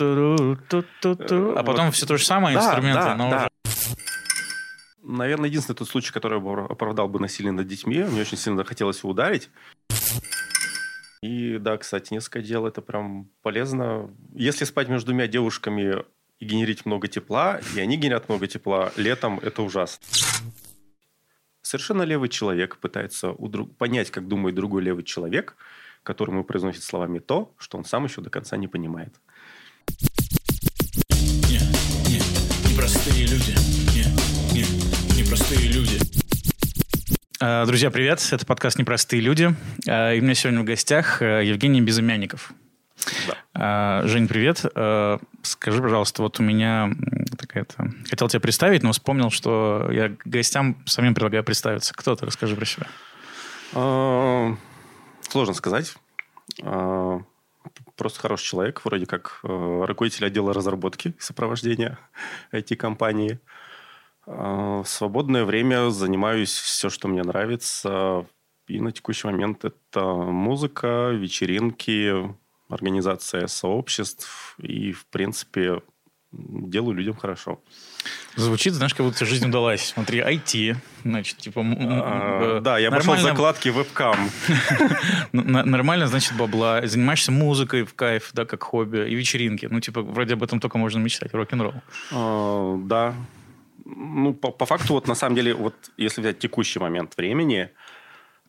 ту-ту-ру-ру-ту-ту-ту. А потом все то же самое, инструменты, но уже... Наверное, единственный тот случай, который бы оправдал бы насилие над детьми. Мне очень сильно хотелось его ударить. И да, кстати, несколько дел это прям полезно. Если спать между двумя девушками и генерить много тепла, и они генерят много тепла, летом это ужасно. Совершенно левый человек пытается друг- понять, как думает другой левый человек, которому произносит словами то, что он сам еще до конца не понимает. Непростые люди. Не, не, непростые люди. А, Друзья, привет. Это подкаст «Непростые люди». А, И у меня сегодня в гостях э, Евгений Безымянников. Да. Жень, привет. Скажи, пожалуйста, вот у меня такая-то... Хотел тебя представить, но вспомнил, что я гостям самим предлагаю представиться. Кто ты? Расскажи про себя. Сложно сказать. Просто хороший человек, вроде как э, руководитель отдела разработки и сопровождения IT-компании. В свободное время занимаюсь все, что мне нравится. И на текущий момент это музыка, вечеринки, организация сообществ. И, в принципе, делаю людям хорошо. Звучит, знаешь, как будто жизнь удалась. Смотри, IT, значит, типа... А, э, Да, я пошел нормально- закладки вебкам. Н- н- Нормально, значит, бабла. Занимаешься музыкой в кайф, да, как хобби, и вечеринки. Ну, типа, вроде об этом только можно мечтать. Рок-н-ролл. А, Да. Ну, по, по факту, вот на самом деле, вот если взять текущий момент времени,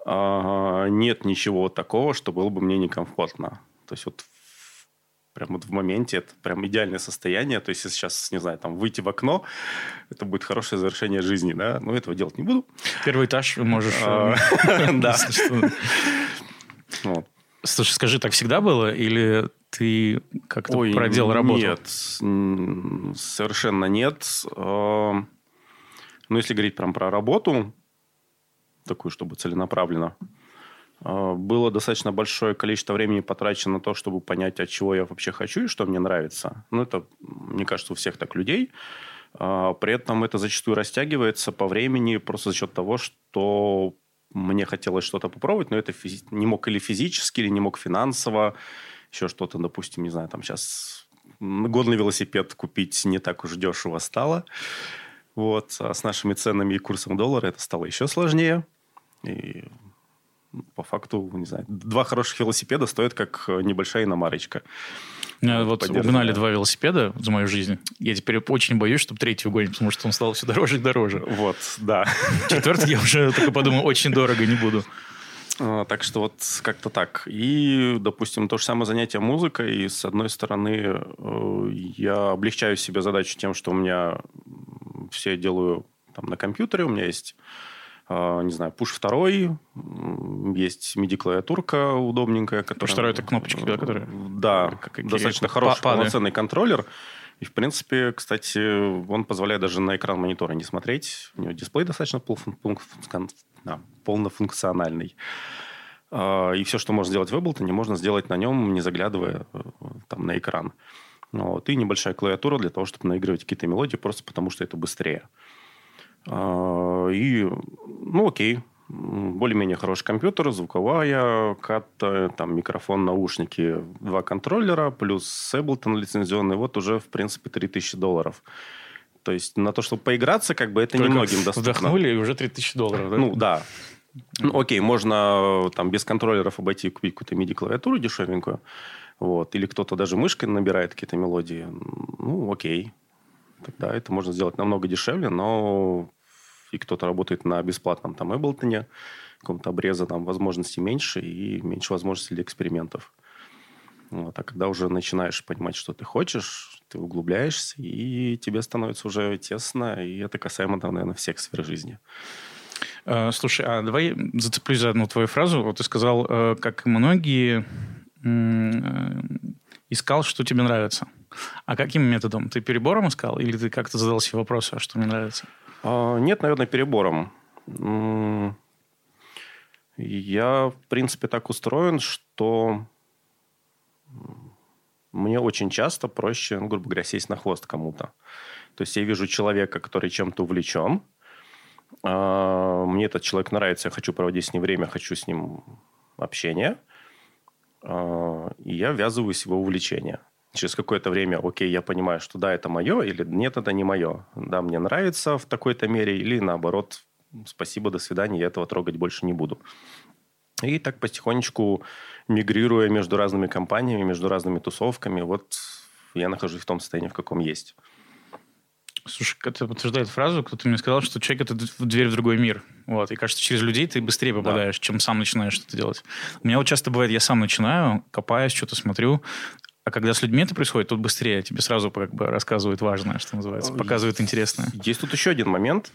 а, нет ничего такого, что было бы мне некомфортно. То есть вот прям вот в моменте это прям идеальное состояние. То есть если сейчас, не знаю, там выйти в окно, это будет хорошее завершение жизни, да. Но этого делать не буду. Первый этаж можешь... А, э, Да. Слушай, скажи, так всегда было? Или ты как-то Ой, продел работу? Нет, совершенно нет. А, Ну, если говорить прям про работу, такую, чтобы целенаправленно, было достаточно большое количество времени потрачено на то, чтобы понять, от чего я вообще хочу и что мне нравится. Ну, это, мне кажется, у всех так людей. А, При этом это зачастую растягивается по времени просто за счет того, что мне хотелось что-то попробовать, но это физи- не мог или физически, или не мог финансово, еще что-то, допустим, не знаю, там сейчас годный велосипед купить не так уж дешево стало. Вот. А с нашими ценами и курсом доллара это стало еще сложнее. И по факту, не знаю, два хороших велосипеда стоят как э, небольшая иномарочка. Меня вот угнали два велосипеда за мою жизнь. Я теперь очень боюсь, чтобы третий угонить, потому что он стал все дороже и дороже. Вот, да. Четвертый я уже только подумал, очень дорого, не буду. А, Так что вот как-то так. И, допустим, то же самое занятие музыкой. И, с одной стороны, э, я облегчаю себе задачу тем, что у меня все делаю там на компьютере. У меня есть, не знаю, пуш второй, м, есть MIDI-клавиатурка удобненькая. Которая, второй это кнопочки, да, которые? Да, Как- достаточно хороший, пады. полноценный контроллер. И, в принципе, кстати, он позволяет даже на экран монитора не смотреть. У него дисплей достаточно полнофункциональный. А, И все, что можно сделать в Ableton, можно сделать на нем, не заглядывая э, там, на экран. Вот. И небольшая клавиатура для того, чтобы наигрывать какие-то мелодии, просто потому что это быстрее. А, И, ну, окей, более-менее хороший компьютер, звуковая карта, там микрофон, наушники, два контроллера, плюс Ableton лицензионный, вот уже, в принципе, 3000 долларов. То есть на то, чтобы поиграться, как бы это Только немногим доступно. Вдохнули, и уже 3000 долларов, да? Ну, да. Ну, окей, можно там без контроллеров обойти и купить какую-то MIDI-клавиатуру дешевенькую. Вот. Или кто-то даже мышкой набирает какие-то мелодии. Ну, окей. Тогда это можно сделать намного дешевле, но и кто-то работает на бесплатном там Ableton, каком-то обреза там возможностей меньше и меньше возможностей для экспериментов. Вот. А когда уже начинаешь понимать, что ты хочешь, ты углубляешься, и тебе становится уже тесно, и это касаемо, да, наверное, всех сфер жизни. Э, Слушай, а давай зацеплюсь за одну твою фразу. Вот ты сказал, э, как многие, э, искал, что тебе нравится. А каким методом? Ты перебором искал? Или ты как-то задал себе вопрос, а что мне нравится? А, Нет, наверное, перебором. Я, в принципе, так устроен, что мне очень часто проще, ну, грубо говоря, сесть на хвост кому-то. То есть я вижу человека, который чем-то увлечен, а, мне этот человек нравится, я хочу проводить с ним время, хочу с ним общение, а, и я ввязываюсь в его увлечение. Через какое-то время, окей, я понимаю, что да, это мое, или нет, это не мое. Да, мне нравится в такой-то мере, или наоборот, спасибо, до свидания, я этого трогать больше не буду. И так потихонечку мигрируя между разными компаниями, между разными тусовками, вот я нахожусь в том состоянии, в каком есть. Слушай, это подтверждает фразу, кто-то мне сказал, что человек – это дверь в другой мир. Вот. И кажется, через людей ты быстрее попадаешь, да. чем сам начинаешь что-то делать. У меня вот часто бывает, я сам начинаю, копаюсь, что-то смотрю, а когда с людьми это происходит, тут быстрее тебе сразу как бы рассказывают важное, что называется, показывают интересное. Есть тут еще один момент.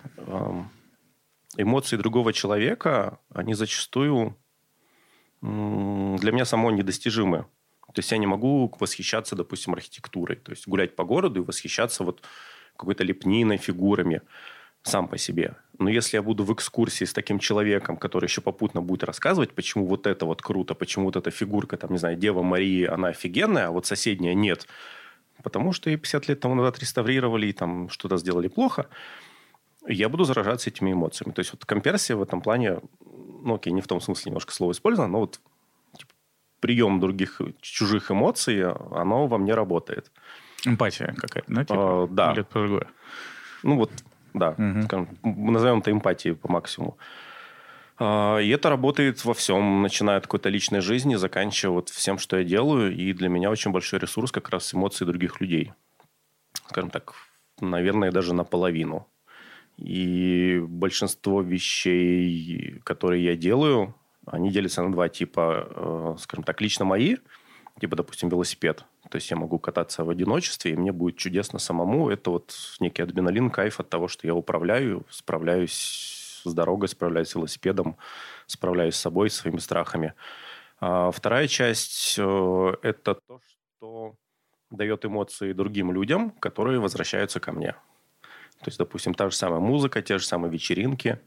Эмоции другого человека, они зачастую для меня само недостижимы. То есть я не могу восхищаться, допустим, архитектурой. То есть гулять по городу и восхищаться вот какой-то лепниной, фигурами сам по себе. Но если я буду в экскурсии с таким человеком, который еще попутно будет рассказывать, почему вот это вот круто, почему вот эта фигурка, там, не знаю, Дева Марии, она офигенная, а вот соседняя нет, потому что и 50 лет тому назад реставрировали, и там что-то сделали плохо, я буду заражаться этими эмоциями. То есть вот комперсия в этом плане, ну окей, не в том смысле немножко слово использовано, но вот типа, прием других чужих эмоций, оно во мне работает. Эмпатия какая-то, да? Типа? А, да. Или это другое? Ну вот, да. Угу. Скажем, назовем это эмпатией по максимуму. А, и это работает во всем, начиная от какой-то личной жизни, заканчивая вот всем, что я делаю. И для меня очень большой ресурс как раз эмоции других людей. Скажем так, наверное, даже наполовину. И большинство вещей, которые я делаю, они делятся на два типа. Э, скажем так, лично мои, типа, допустим, велосипед. То есть я могу кататься в одиночестве, и мне будет чудесно самому. Это вот некий адреналин, кайф от того, что я управляю, справляюсь с дорогой, справляюсь с велосипедом, справляюсь с собой, с своими страхами. А вторая часть э, – это то, что дает эмоции другим людям, которые возвращаются ко мне. То есть, допустим, та же самая музыка, те же самые вечеринки.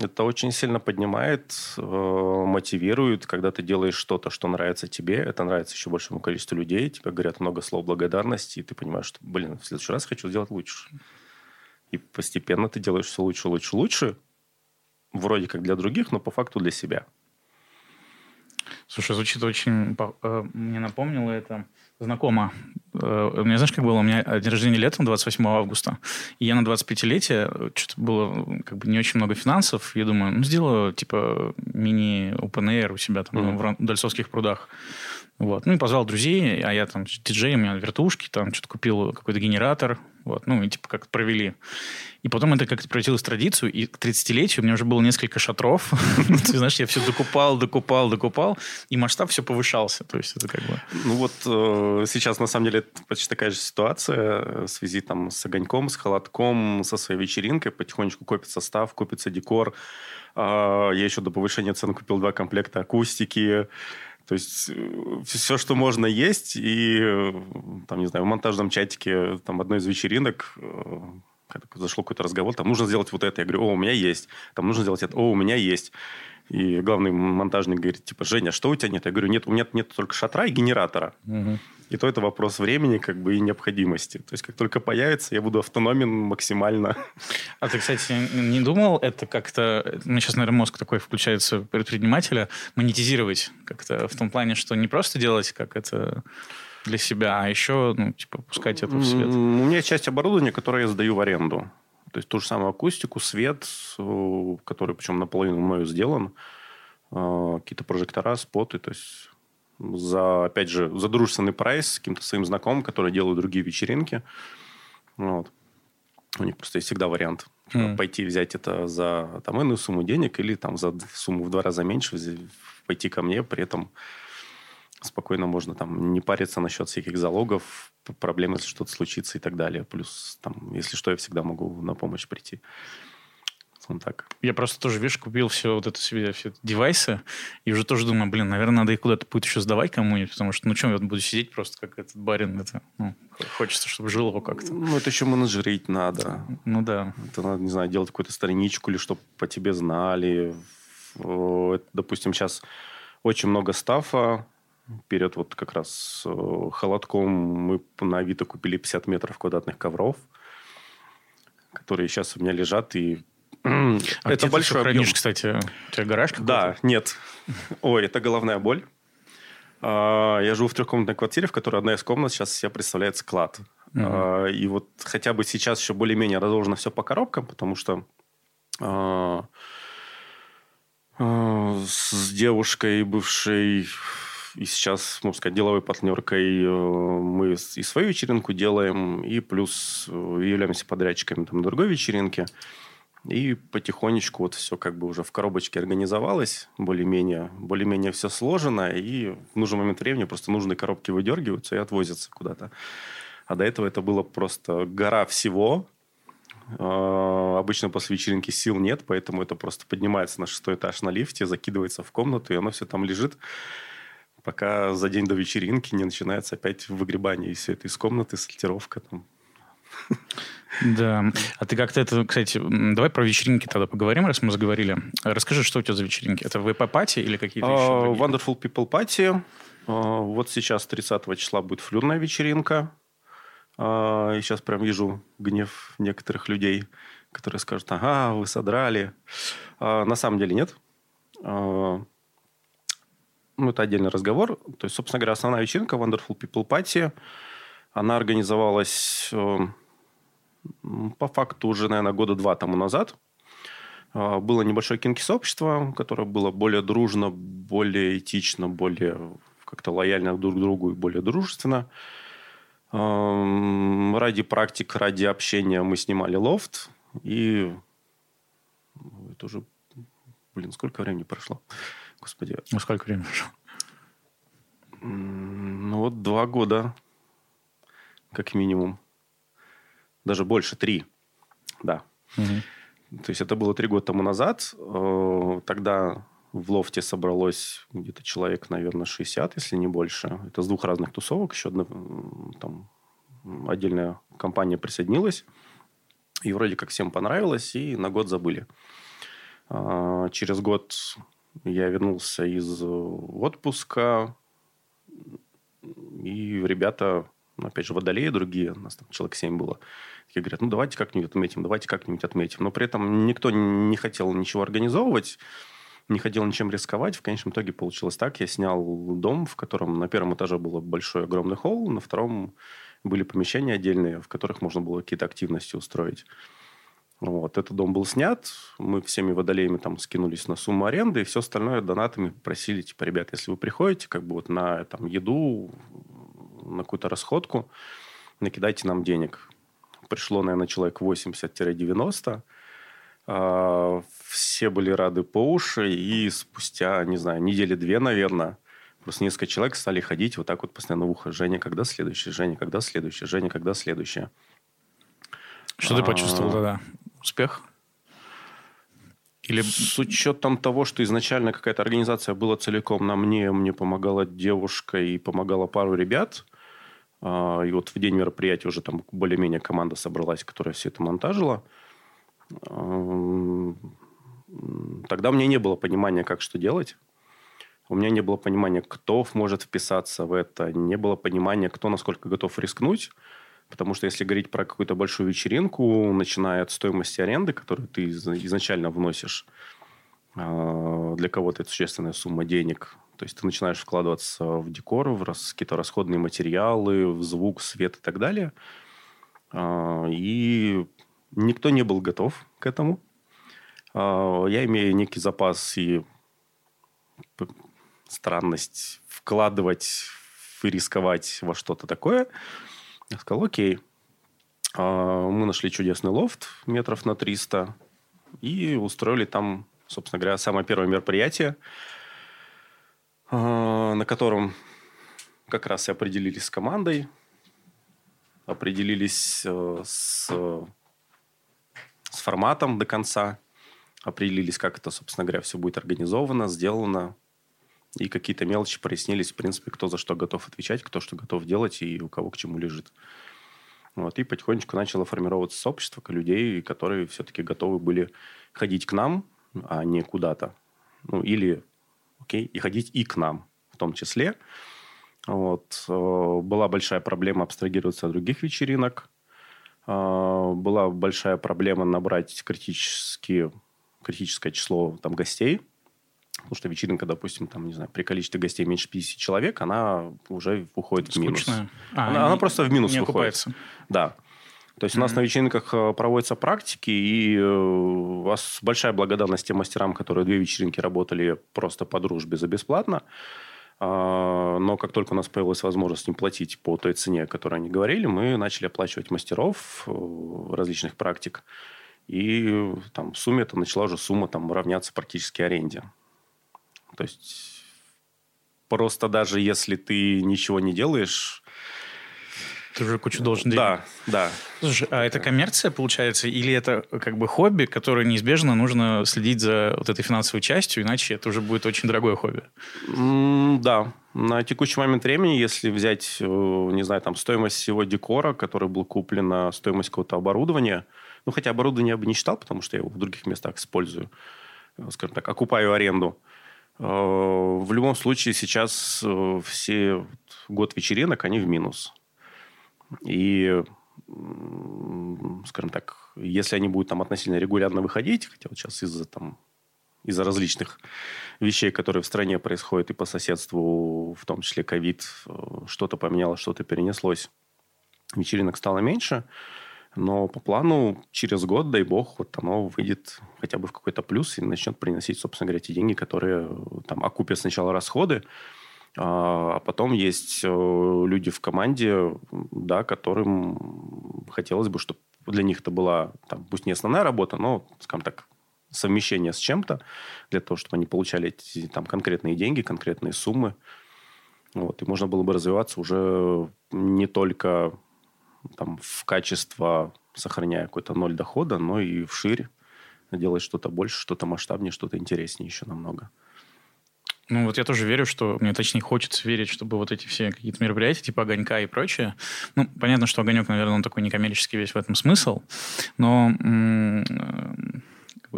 Это очень сильно поднимает, э, мотивирует, когда ты делаешь что-то, что нравится тебе, это нравится еще большему количеству людей, тебе говорят много слов благодарности, и ты понимаешь, что, блин, в следующий раз хочу сделать лучше. И постепенно ты делаешь все лучше, лучше, лучше, вроде как для других, но по факту для себя. Слушай, звучит очень... Э, мне напомнило это знакомо. Э, у меня, знаешь, как было? У меня день рождения летом, 28 августа. И я на 25-летие, что-то было как бы не очень много финансов. Я думаю, ну, сделаю, типа, мини open air у себя там mm-hmm. в Дальсовских прудах. Вот. Ну, и позвал друзей, а я там диджей, у меня вертушки, там что-то купил какой-то генератор, вот, ну, и типа как-то провели. И потом это как-то превратилось в традицию, и к 30-летию у меня уже было несколько шатров. Ты знаешь, я все докупал, докупал, докупал, и масштаб все повышался. То есть это как бы... Ну вот э, сейчас, на самом деле, почти такая же ситуация э, в связи там с огоньком, с холодком, со своей вечеринкой. Потихонечку копится став, копится декор. А, я еще до повышения цен купил два комплекта акустики, то есть э, все, что можно есть, и э, там, не знаю, в монтажном чатике там одной из вечеринок э, зашло какой-то разговор, там нужно сделать вот это. Я говорю, о, у меня есть. Там нужно сделать это, о, у меня есть. И главный монтажник говорит, типа, Женя, а что у тебя нет? Я говорю, нет, у меня нет только шатра и генератора. Угу. И то это вопрос времени как бы и необходимости. То есть как только появится, я буду автономен максимально. А ты, кстати, не думал это как-то... Ну, сейчас, наверное, мозг такой включается предпринимателя. Монетизировать как-то в том плане, что не просто делать как это для себя, а еще, ну, типа, пускать это в свет. У меня часть оборудования, которое я сдаю в аренду. То есть ту же самую акустику, свет, который причем наполовину мною сделан, а, какие-то прожектора, споты, то есть за, опять же, за дружественный прайс с каким-то своим знакомым, которые делают другие вечеринки. Вот. У них просто есть всегда вариант mm. пойти взять это за там, иную сумму денег или там за сумму в два раза меньше пойти ко мне, при этом спокойно можно там не париться насчет всяких залогов, проблем, если что-то случится и так далее. Плюс, там, если что, я всегда могу на помощь прийти. Он так. Я просто тоже, видишь, купил все вот это себе, все это девайсы, и уже тоже думаю, блин, наверное, надо их куда-то будет еще сдавать кому-нибудь, потому что, ну, чем я буду сидеть просто как этот барин, это, ну, хочется, чтобы жил его как-то. Ну, это еще менеджерить надо. Ну, да. Это надо, не знаю, делать какую-то страничку или чтобы по тебе знали. Допустим, сейчас очень много стафа, перед вот как раз э, холодком мы на Авито купили 50 метров квадратных ковров, которые сейчас у меня лежат, и а это большой хранишь, объем. кстати, у тебя гараж? Да, нет. Ой, это головная боль. А, Я живу в трехкомнатной квартире, в которой одна из комнат сейчас себя представляет склад. А, И вот хотя бы сейчас еще более-менее разложено все по коробкам, потому что а, с девушкой бывшей и сейчас, можно сказать, деловой партнеркой э, мы и свою вечеринку делаем, и плюс э, являемся подрядчиками там, другой вечеринки. И потихонечку вот все как бы уже в коробочке организовалось, более-менее, более-менее все сложено, и в нужный момент времени просто нужные коробки выдергиваются и отвозятся куда-то. А до этого это было просто гора всего. А, Обычно после вечеринки сил нет, поэтому это просто поднимается на шестой этаж на лифте, закидывается в комнату, и оно все там лежит, пока за день до вечеринки не начинается опять выгребание из этой из комнаты, сортировка там. Да. А ты как-то это, кстати, давай про вечеринки тогда поговорим, раз мы заговорили. Расскажи, что у тебя за вечеринки? Это ВП-пати или какие-то еще А, другие? Wonderful People Party. А, Вот сейчас 30 числа будет флюрная вечеринка. А, И сейчас прям вижу гнев некоторых людей, которые скажут, ага, вы содрали. На самом деле нет. Ну, это отдельный разговор. То есть, собственно говоря, основная вечеринка Wonderful People Party, она организовалась э, м, по факту уже, наверное, года два тому назад. А, Было небольшое кинки-сообщество, которое было более дружно, более этично, более как-то лояльно друг к другу и более дружественно. Ам, Ради практик, ради общения мы снимали лофт. И это уже, блин, сколько времени прошло? Господи, Ну, сколько времени прошло? Ну вот два года, как минимум. Даже больше, три. Да. Мгм. То есть это было три года тому назад. Э, Тогда в лофте собралось где-то человек, наверное, 60, если не больше. Это с двух разных тусовок. Еще одна там отдельная компания присоединилась. И вроде как всем понравилось, и на год забыли. А, Через год я вернулся из э, отпуска, и ребята, опять же, водолеи другие, у нас там человек 7 было, такие говорят, ну, давайте как-нибудь отметим, давайте как-нибудь отметим. Но при этом никто не хотел ничего организовывать, не хотел ничем рисковать. В конечном итоге получилось так. Я снял дом, в котором на первом этаже был большой огромный холл, на втором были помещения отдельные, в которых можно было какие-то активности устроить. Вот. Этот дом был снят, мы всеми водолеями там скинулись на сумму аренды, и все остальное донатами просили, типа, ребят, если вы приходите как бы вот на там, еду, на какую-то расходку, накидайте нам денег. Пришло, наверное, человек 80-90. А, Все были рады по уши, и спустя, не знаю, недели две, наверное, просто несколько человек стали ходить вот так вот постоянно в ухо. Женя, когда следующий? Женя, когда следующий? Женя, когда следующее? Что ты А. почувствовал тогда? Успех? Или С учетом того, что изначально какая-то организация была целиком на мне, мне помогала девушка и помогала пару ребят. А, И вот в день мероприятия уже там более-менее команда собралась, которая все это монтажила. Тогда у меня не было понимания, как что делать. У меня не было понимания, кто может вписаться в это. Не было понимания, кто насколько готов рискнуть. Потому что если говорить про какую-то большую вечеринку, начиная от стоимости аренды, которую ты из- изначально вносишь, а, для кого-то это существенная сумма денег. То есть ты начинаешь вкладываться в декор, в какие-то расходные материалы, в звук, свет и так далее. А, И никто не был готов к этому. А, Я имею некий запас и странность вкладывать и рисковать во что-то такое. Я сказал, окей. А, Мы нашли чудесный лофт метров на 300 и устроили там, собственно говоря, самое первое мероприятие, на котором как раз и определились с командой, определились э, с, с форматом до конца, определились, как это, собственно говоря, все будет организовано, сделано, и какие-то мелочи прояснились, в принципе, кто за что готов отвечать, кто что готов делать и у кого к чему лежит. Вот, и потихонечку начало формироваться сообщество людей, которые все-таки готовы были ходить к нам, а не куда-то. Ну, или, окей, и ходить и к нам в том числе. Вот. э, Была большая проблема абстрагироваться от других вечеринок. Э, Была большая проблема набрать критически, критическое число там, гостей. Потому что вечеринка, допустим, там, не знаю, при количестве гостей меньше 50 человек, она уже уходит в минус. Скучная. А, она, она не- просто в минус не выходит. окупается. Да. То есть у нас на вечеринках э, проводятся практики, и э, у вас большая благодарность тем мастерам, которые две вечеринки работали просто по дружбе за бесплатно. А, Но как только у нас появилась возможность им платить по той цене, о которой они говорили, мы начали оплачивать мастеров э, различных практик. И там в сумме это начала уже сумма там равняться практически аренде. То есть просто даже если ты ничего не делаешь... Ты уже кучу должен денег. Да, да. Слушай, а это коммерция, получается, или это как бы хобби, которое неизбежно нужно следить за вот этой финансовой частью, иначе это уже будет очень дорогое хобби? М, Да, на текущий момент времени, если взять, э, не знаю, там стоимость всего декора, который был куплен, на стоимость какого-то оборудования, ну, хотя оборудование я бы не считал, потому что я его в других местах использую, э, скажем так, окупаю аренду. Э, В любом случае сейчас все год вечеринок, они в минус. И, скажем так, если они будут там относительно регулярно выходить, хотя вот сейчас из-за там из-за различных вещей, которые в стране происходят и по соседству, в том числе ковид, э, что-то поменялось, что-то перенеслось. Вечеринок стало меньше, но по плану через год, дай бог, вот оно выйдет хотя бы в какой-то плюс и начнет приносить, собственно говоря, те деньги, которые э, там окупят сначала расходы, а а потом есть э, люди в команде, да, которым хотелось бы, чтобы для них это была, там, пусть не основная работа, но, скажем так, совмещение с чем-то, для того, чтобы они получали эти там, конкретные деньги, конкретные суммы. Вот, и можно было бы развиваться уже не только там, в качество, сохраняя какой-то ноль дохода, но и вширь, делать что-то больше, что-то масштабнее, что-то интереснее еще намного. Ну, вот я тоже верю, что... Мне точнее хочется верить, чтобы вот эти все какие-то мероприятия, типа «Огонька» и прочее... Ну, понятно, что «Огонек», наверное, он такой некоммерческий весь в этом смысл, но э,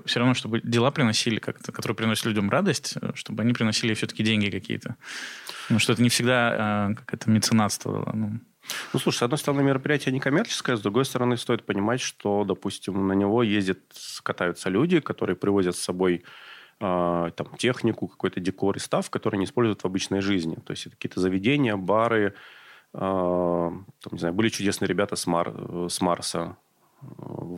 все равно, чтобы дела приносили, как-то, которые приносят людям радость, э, чтобы они приносили все-таки деньги какие-то. Ну, что это не всегда э, как это меценатство. Ну, Ну, слушай, с одной стороны, мероприятие некоммерческое, с другой стороны, стоит понимать, что, допустим, на него ездят, катаются люди, которые привозят с собой э, там, технику, какой-то декор и став, который не используют в обычной жизни. То есть это какие-то заведения, бары. э, там, не знаю, были чудесные ребята с, Мар- с Марса.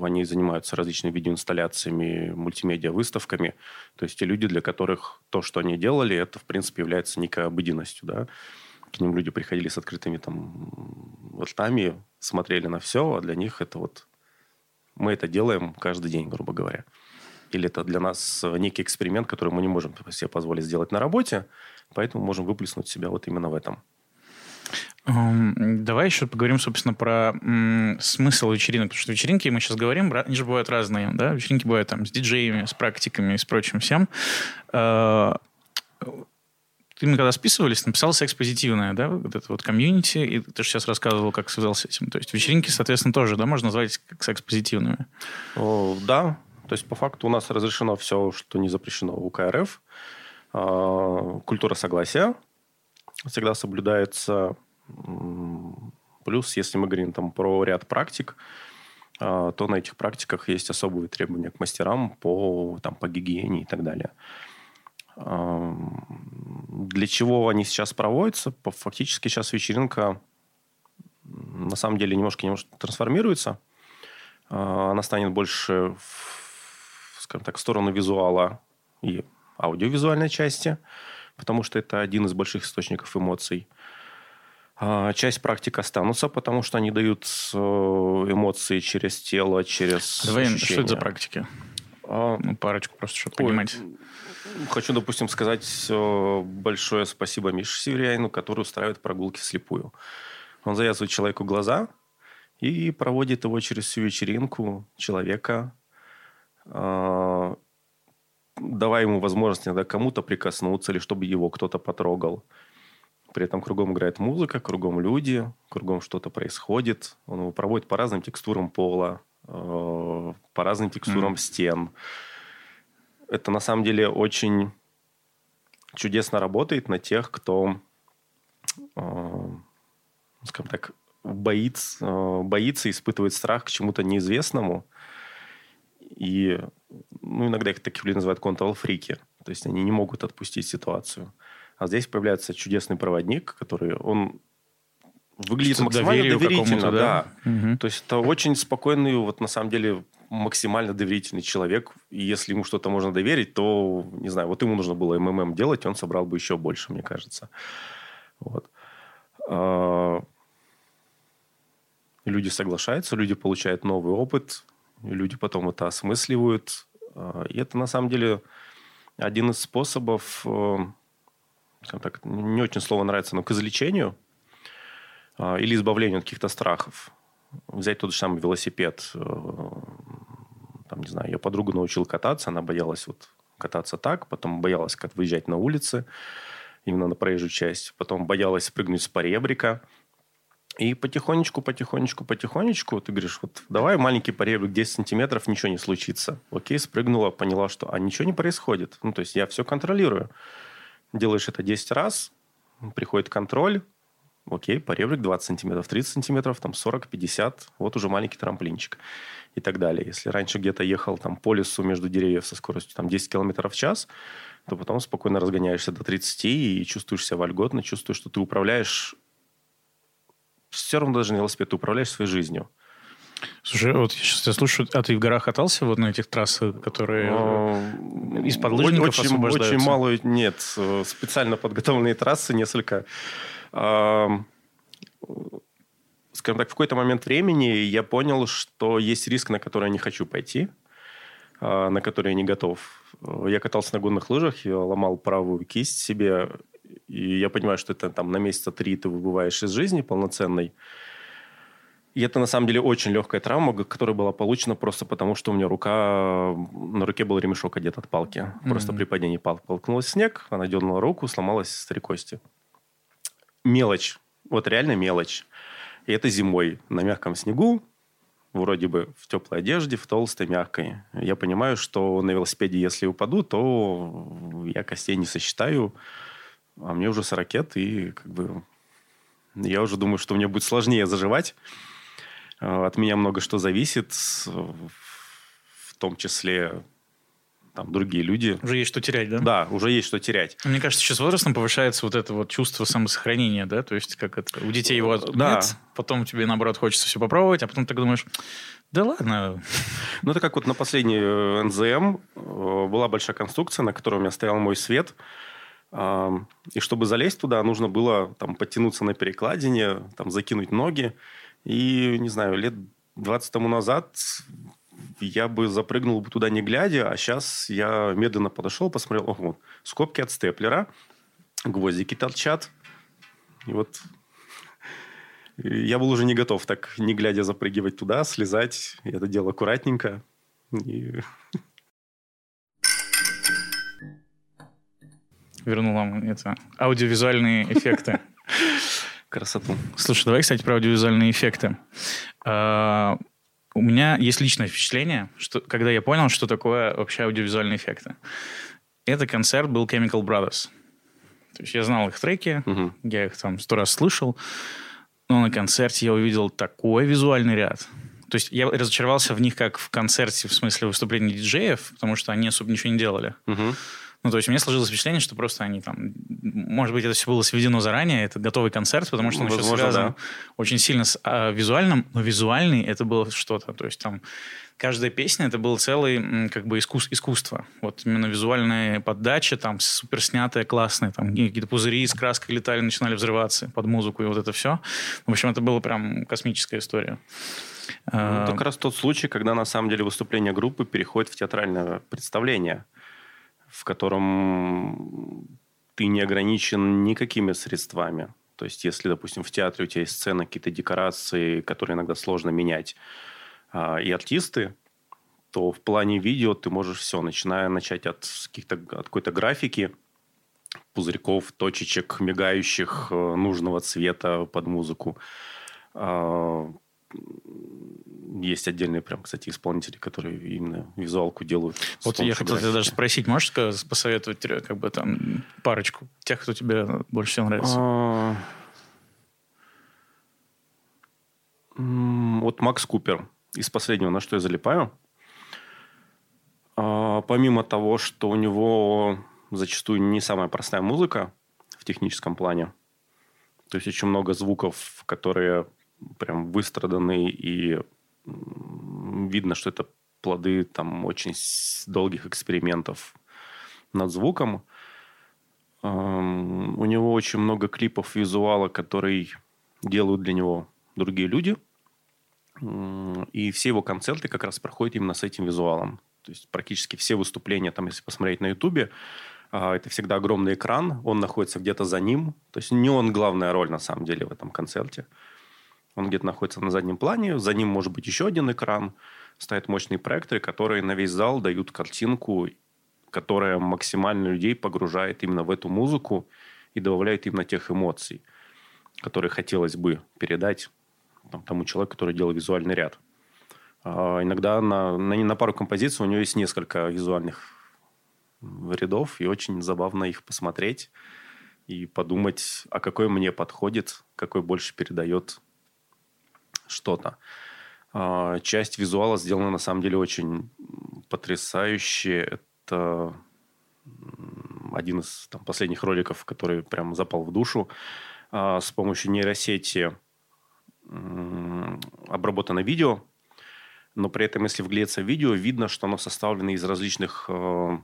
Они занимаются различными видеоинсталляциями, мультимедиа-выставками. То есть те люди, для которых то, что они делали, это, в принципе, является некой обыденностью. Да? К ним люди приходили с открытыми там ртами, смотрели на все, а для них это вот... Мы это делаем каждый день, грубо говоря. Или это для нас некий эксперимент, который мы не можем себе позволить сделать на работе, поэтому можем выплеснуть себя вот именно в этом. Эм, Давай еще поговорим, собственно, про м, смысл вечеринок. Потому что вечеринки, мы сейчас говорим, они же бывают разные. Да? Вечеринки бывают там с диджеями, с практиками и с прочим всем. Э, Ты мы когда списывались, написал секс-позитивное, да, вот это вот комьюнити, и ты же сейчас рассказывал, как связался с этим. То есть вечеринки, соответственно, тоже, да, можно назвать как секс-позитивными. О, да, то есть по факту у нас разрешено все, что не запрещено у КРФ. А, Культура согласия всегда соблюдается. Плюс, если мы говорим там про ряд практик, а, то на этих практиках есть особые требования к мастерам по, там, по гигиене и так далее. А, Для чего они сейчас проводятся? Фактически сейчас вечеринка на самом деле немножко, немножко трансформируется. Она станет больше, в, скажем так, в сторону визуала и аудиовизуальной части, потому что это один из больших источников эмоций. А, Часть практик останутся, потому что они дают э, эмоции через тело, через Давай, что ощущения. это за практики? А, Ну, парочку просто, чтобы Ой, понимать. Хочу, допустим, сказать э, большое спасибо Мише Северяину, который устраивает прогулки вслепую. Он завязывает человеку глаза и проводит его через всю вечеринку человека, давая ему возможность иногда кому-то прикоснуться или чтобы его кто-то потрогал. При этом кругом играет музыка, кругом люди, кругом что-то происходит. Он его проводит по разным текстурам пола, э, по разным текстурам Мгм. стен. Это на самом деле очень чудесно работает на тех, кто, э, скажем так, боится, э, боится, испытывает страх к чему-то неизвестному. И ну, иногда их таких людей называют контрол-фрики. То есть они не могут отпустить ситуацию. А здесь появляется чудесный проводник, который он выглядит Что максимально доверительно, да. да? Мгм. То есть это очень спокойный, вот на самом деле максимально доверительный человек. И если ему что-то можно доверить, то, не знаю, вот ему нужно было МММ делать, он собрал бы еще больше, мне кажется. Вот. А, Люди соглашаются, люди получают новый опыт, люди потом это осмысливают. А, И это на самом деле один из способов, э, так, не очень слово нравится, но к излечению а, или избавлению от каких-то страхов. Взять тот же самый велосипед. э, Там, не знаю, я подругу научил кататься, она боялась вот кататься так, потом боялась как выезжать на улицы, именно на проезжую часть, потом боялась спрыгнуть с поребрика. И потихонечку, потихонечку, потихонечку ты говоришь, вот давай маленький поребрик 10 сантиметров, ничего не случится. Окей, спрыгнула, поняла, что а ничего не происходит. Ну, то есть я все контролирую. Делаешь это 10 раз, приходит контроль, окей, поребрик 20 сантиметров, 30 сантиметров, там 40, 50, вот уже маленький трамплинчик и так далее. Если раньше где-то ехал там по лесу между деревьев со скоростью там 10 километров в час, то потом спокойно разгоняешься до 30 и чувствуешь себя вольготно, чувствуешь, что ты управляешь все равно даже не велосипед, ты управляешь своей жизнью. Слушай, вот я сейчас тебя слушаю, а ты в горах катался вот на этих трассах, которые... А, из-под лыжников очень, освобождаются? очень мало, нет, специально подготовленные трассы несколько. А, Скажем так, в какой-то момент времени я понял, что есть риск, на который я не хочу пойти, а, на который я не готов. Я катался на горных лыжах, я ломал правую кисть себе, и я понимаю, что это там на месяца три ты выбываешь из жизни полноценной. И это на самом деле очень легкая травма, которая была получена просто потому, что у меня рука... На руке был ремешок одет от палки. Просто Мгм. при падении палка толкнулась в снег, она дернула руку, сломалась три кости. Мелочь. Вот реально мелочь. И это зимой на мягком снегу, вроде бы в теплой одежде, в толстой, мягкой. Я понимаю, что на велосипеде, если упаду, то я костей не сосчитаю, а мне уже 40 лет, и как бы я уже думаю, что мне будет сложнее заживать. Э, От меня много что зависит, в том числе там другие люди. Уже есть что терять, да? Да, уже есть что терять. Мне кажется, сейчас с возрастом повышается вот это вот чувство самосохранения, да? То есть, как это, у детей его Да. нет, потом тебе, наоборот, хочется все попробовать, а потом ты думаешь, да ладно, Ну, это как вот на последней э, НЗМ э, была большая конструкция, на которой у меня стоял мой свет. И чтобы залезть туда, нужно было там подтянуться на перекладине, там закинуть ноги. И, не знаю, лет 20 тому назад я бы запрыгнул бы туда не глядя, а сейчас я медленно подошел, посмотрел, ого, скобки от степлера, гвоздики торчат. И вот я был уже не готов так, не глядя, запрыгивать туда, слезать. Я это делал аккуратненько. И вернул вам это, аудиовизуальные эффекты. красоту. Слушай, давай, кстати, про аудиовизуальные эффекты. А, У меня есть личное впечатление, что когда я понял, что такое вообще аудиовизуальные эффекты. Это концерт был Chemical Brothers. То есть я знал их треки, Мгм. я их там сто раз слышал, но на концерте я увидел такой визуальный ряд. То есть я разочаровался в них как в концерте, в смысле выступления диджеев, потому что они особо ничего не делали. Мгм. Ну, то есть у меня сложилось впечатление, что просто они там... Может быть, это все было сведено заранее, это готовый концерт, потому что он еще Возможно, связан да. очень сильно с а, визуальным, но визуальный это было что-то. То есть там каждая песня это было целое как бы искус- искусство. Вот именно визуальная подача, там супер снятая, классная, там какие-то пузыри с краской летали, начинали взрываться под музыку и вот это все. В общем, это было прям космическая история. Ну, А, как раз тот случай, когда на самом деле выступление группы переходит в театральное представление, в котором ты не ограничен никакими средствами. То есть, если, допустим, в театре у тебя есть сцена, какие-то декорации, которые иногда сложно менять, а, и артисты, то в плане видео ты можешь все, начиная начать от каких-то от какой-то графики, пузырьков, точечек, мигающих э, нужного цвета под музыку. Есть отдельные прям, кстати, исполнители, которые именно визуалку делают. Вот я хотел тебя даже спросить, можешь сказать- посоветовать э, как бы там парочку тех, кто тебе больше всего нравится? А, Вот Макс Купер из последнего, на что я залипаю. А, Помимо того, что у него зачастую не самая простая музыка в техническом плане. То есть очень много звуков, которые прям выстраданы, и видно, что это плоды там очень долгих экспериментов над звуком. У него очень много клипов визуала, которые делают для него другие люди. И все его концерты как раз проходят именно с этим визуалом. То есть практически все выступления, там, если посмотреть на Ютубе, а, это всегда огромный экран, он находится где-то за ним. То есть не он главная роль, на самом деле, в этом концерте. Он где-то находится на заднем плане, за ним может быть еще один экран. Стоят мощные проекторы, которые на весь зал дают картинку, которая максимально людей погружает именно в эту музыку и добавляет именно тех эмоций, которые хотелось бы передать там, тому человеку, который делает визуальный ряд. А иногда на, на, на пару композиций у него есть несколько визуальных рядов, и очень забавно их посмотреть и подумать, а какой мне подходит, какой больше передает что-то. А, часть визуала сделана на самом деле очень потрясающе. Это один из там, последних роликов, который прям запал в душу. А, с помощью нейросети обработано видео, но при этом, если вглядеться в видео, видно, что оно составлено из различных э,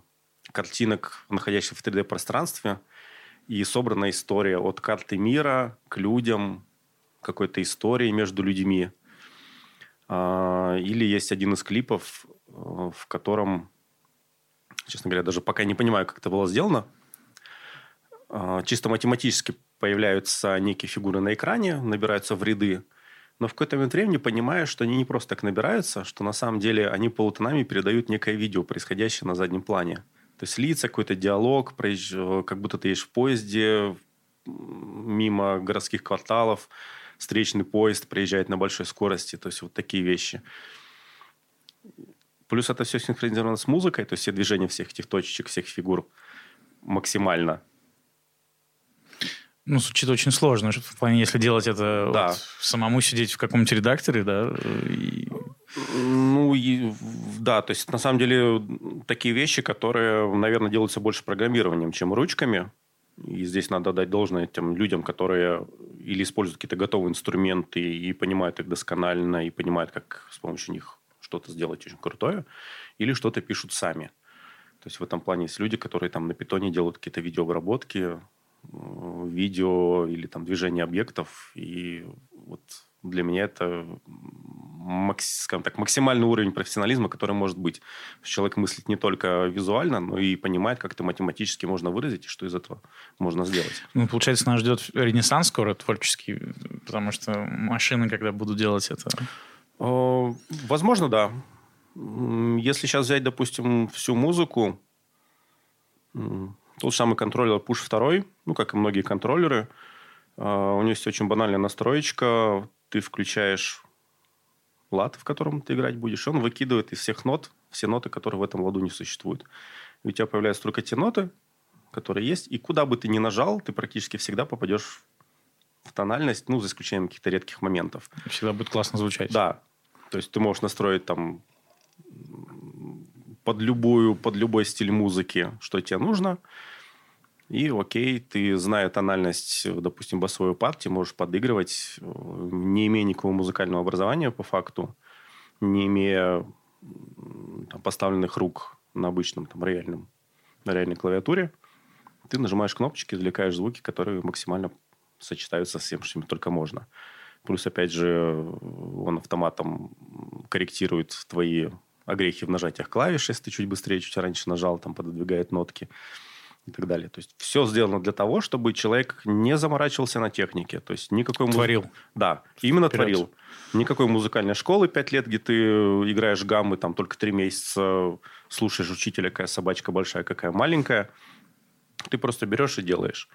картинок, находящихся в 3D-пространстве, и собрана история от карты мира к людям, какой-то истории между людьми. А, или есть один из клипов, э, в котором, честно говоря, даже пока не понимаю, как это было сделано, а, чисто математически появляются некие фигуры на экране, набираются в ряды, но в какой-то момент времени понимаешь, что они не просто так набираются, что на самом деле они полутонами передают некое видео, происходящее на заднем плане. То есть лица, какой-то диалог, как будто ты едешь в поезде мимо городских кварталов, встречный поезд приезжает на большой скорости, то есть вот такие вещи. Плюс это все синхронизировано с музыкой, то есть все движения всех этих точечек, всех фигур максимально ну, звучит очень сложно, в плане, если делать это да. вот, самому сидеть в каком-то редакторе, да. И... Ну, и, да, то есть на самом деле такие вещи, которые, наверное, делаются больше программированием, чем ручками. И здесь надо дать должное тем людям, которые или используют какие-то готовые инструменты и понимают их досконально, и понимают, как с помощью них что-то сделать очень крутое, или что-то пишут сами. То есть в этом плане есть люди, которые там на питоне делают какие-то видеообработки, видео или там движение объектов. И вот для меня это скажем так, максимальный уровень профессионализма, который может быть. Человек мыслит не только визуально, но и понимает, как это математически можно выразить, и что из этого можно сделать. Ну, получается, нас ждет ренессанс скоро творческий, потому что машины, когда будут делать это... Э, возможно, да. Если сейчас взять, допустим, всю музыку, тот самый контроллер Push 2, ну, как и многие контроллеры, а, у него есть очень банальная настроечка. Ты включаешь лад, в котором ты играть будешь, он выкидывает из всех нот все ноты, которые в этом ладу не существуют. И у тебя появляются только те ноты, которые есть, и куда бы ты ни нажал, ты практически всегда попадешь в тональность, ну, за исключением каких-то редких моментов. Всегда будет классно звучать. Да. То есть ты можешь настроить там под, любую, под любой стиль музыки, что тебе нужно. И окей, ты, зная тональность, допустим, басовой партии, можешь подыгрывать, не имея никакого музыкального образования по факту, не имея там, поставленных рук на обычном там, реальном, на реальной клавиатуре. Ты нажимаешь кнопочки, извлекаешь звуки, которые максимально сочетаются с всем, что только можно. Плюс, опять же, он автоматом корректирует твои огрехи в нажатиях клавиш, если ты чуть быстрее, чуть раньше нажал, там пододвигает нотки и так далее. То есть все сделано для того, чтобы человек не заморачивался на технике. То есть никакой муз... Творил. Да, именно Вперед. творил. Никакой музыкальной школы пять лет, где ты играешь гаммы, там только три месяца слушаешь учителя, какая собачка большая, какая маленькая. Ты просто берешь и делаешь.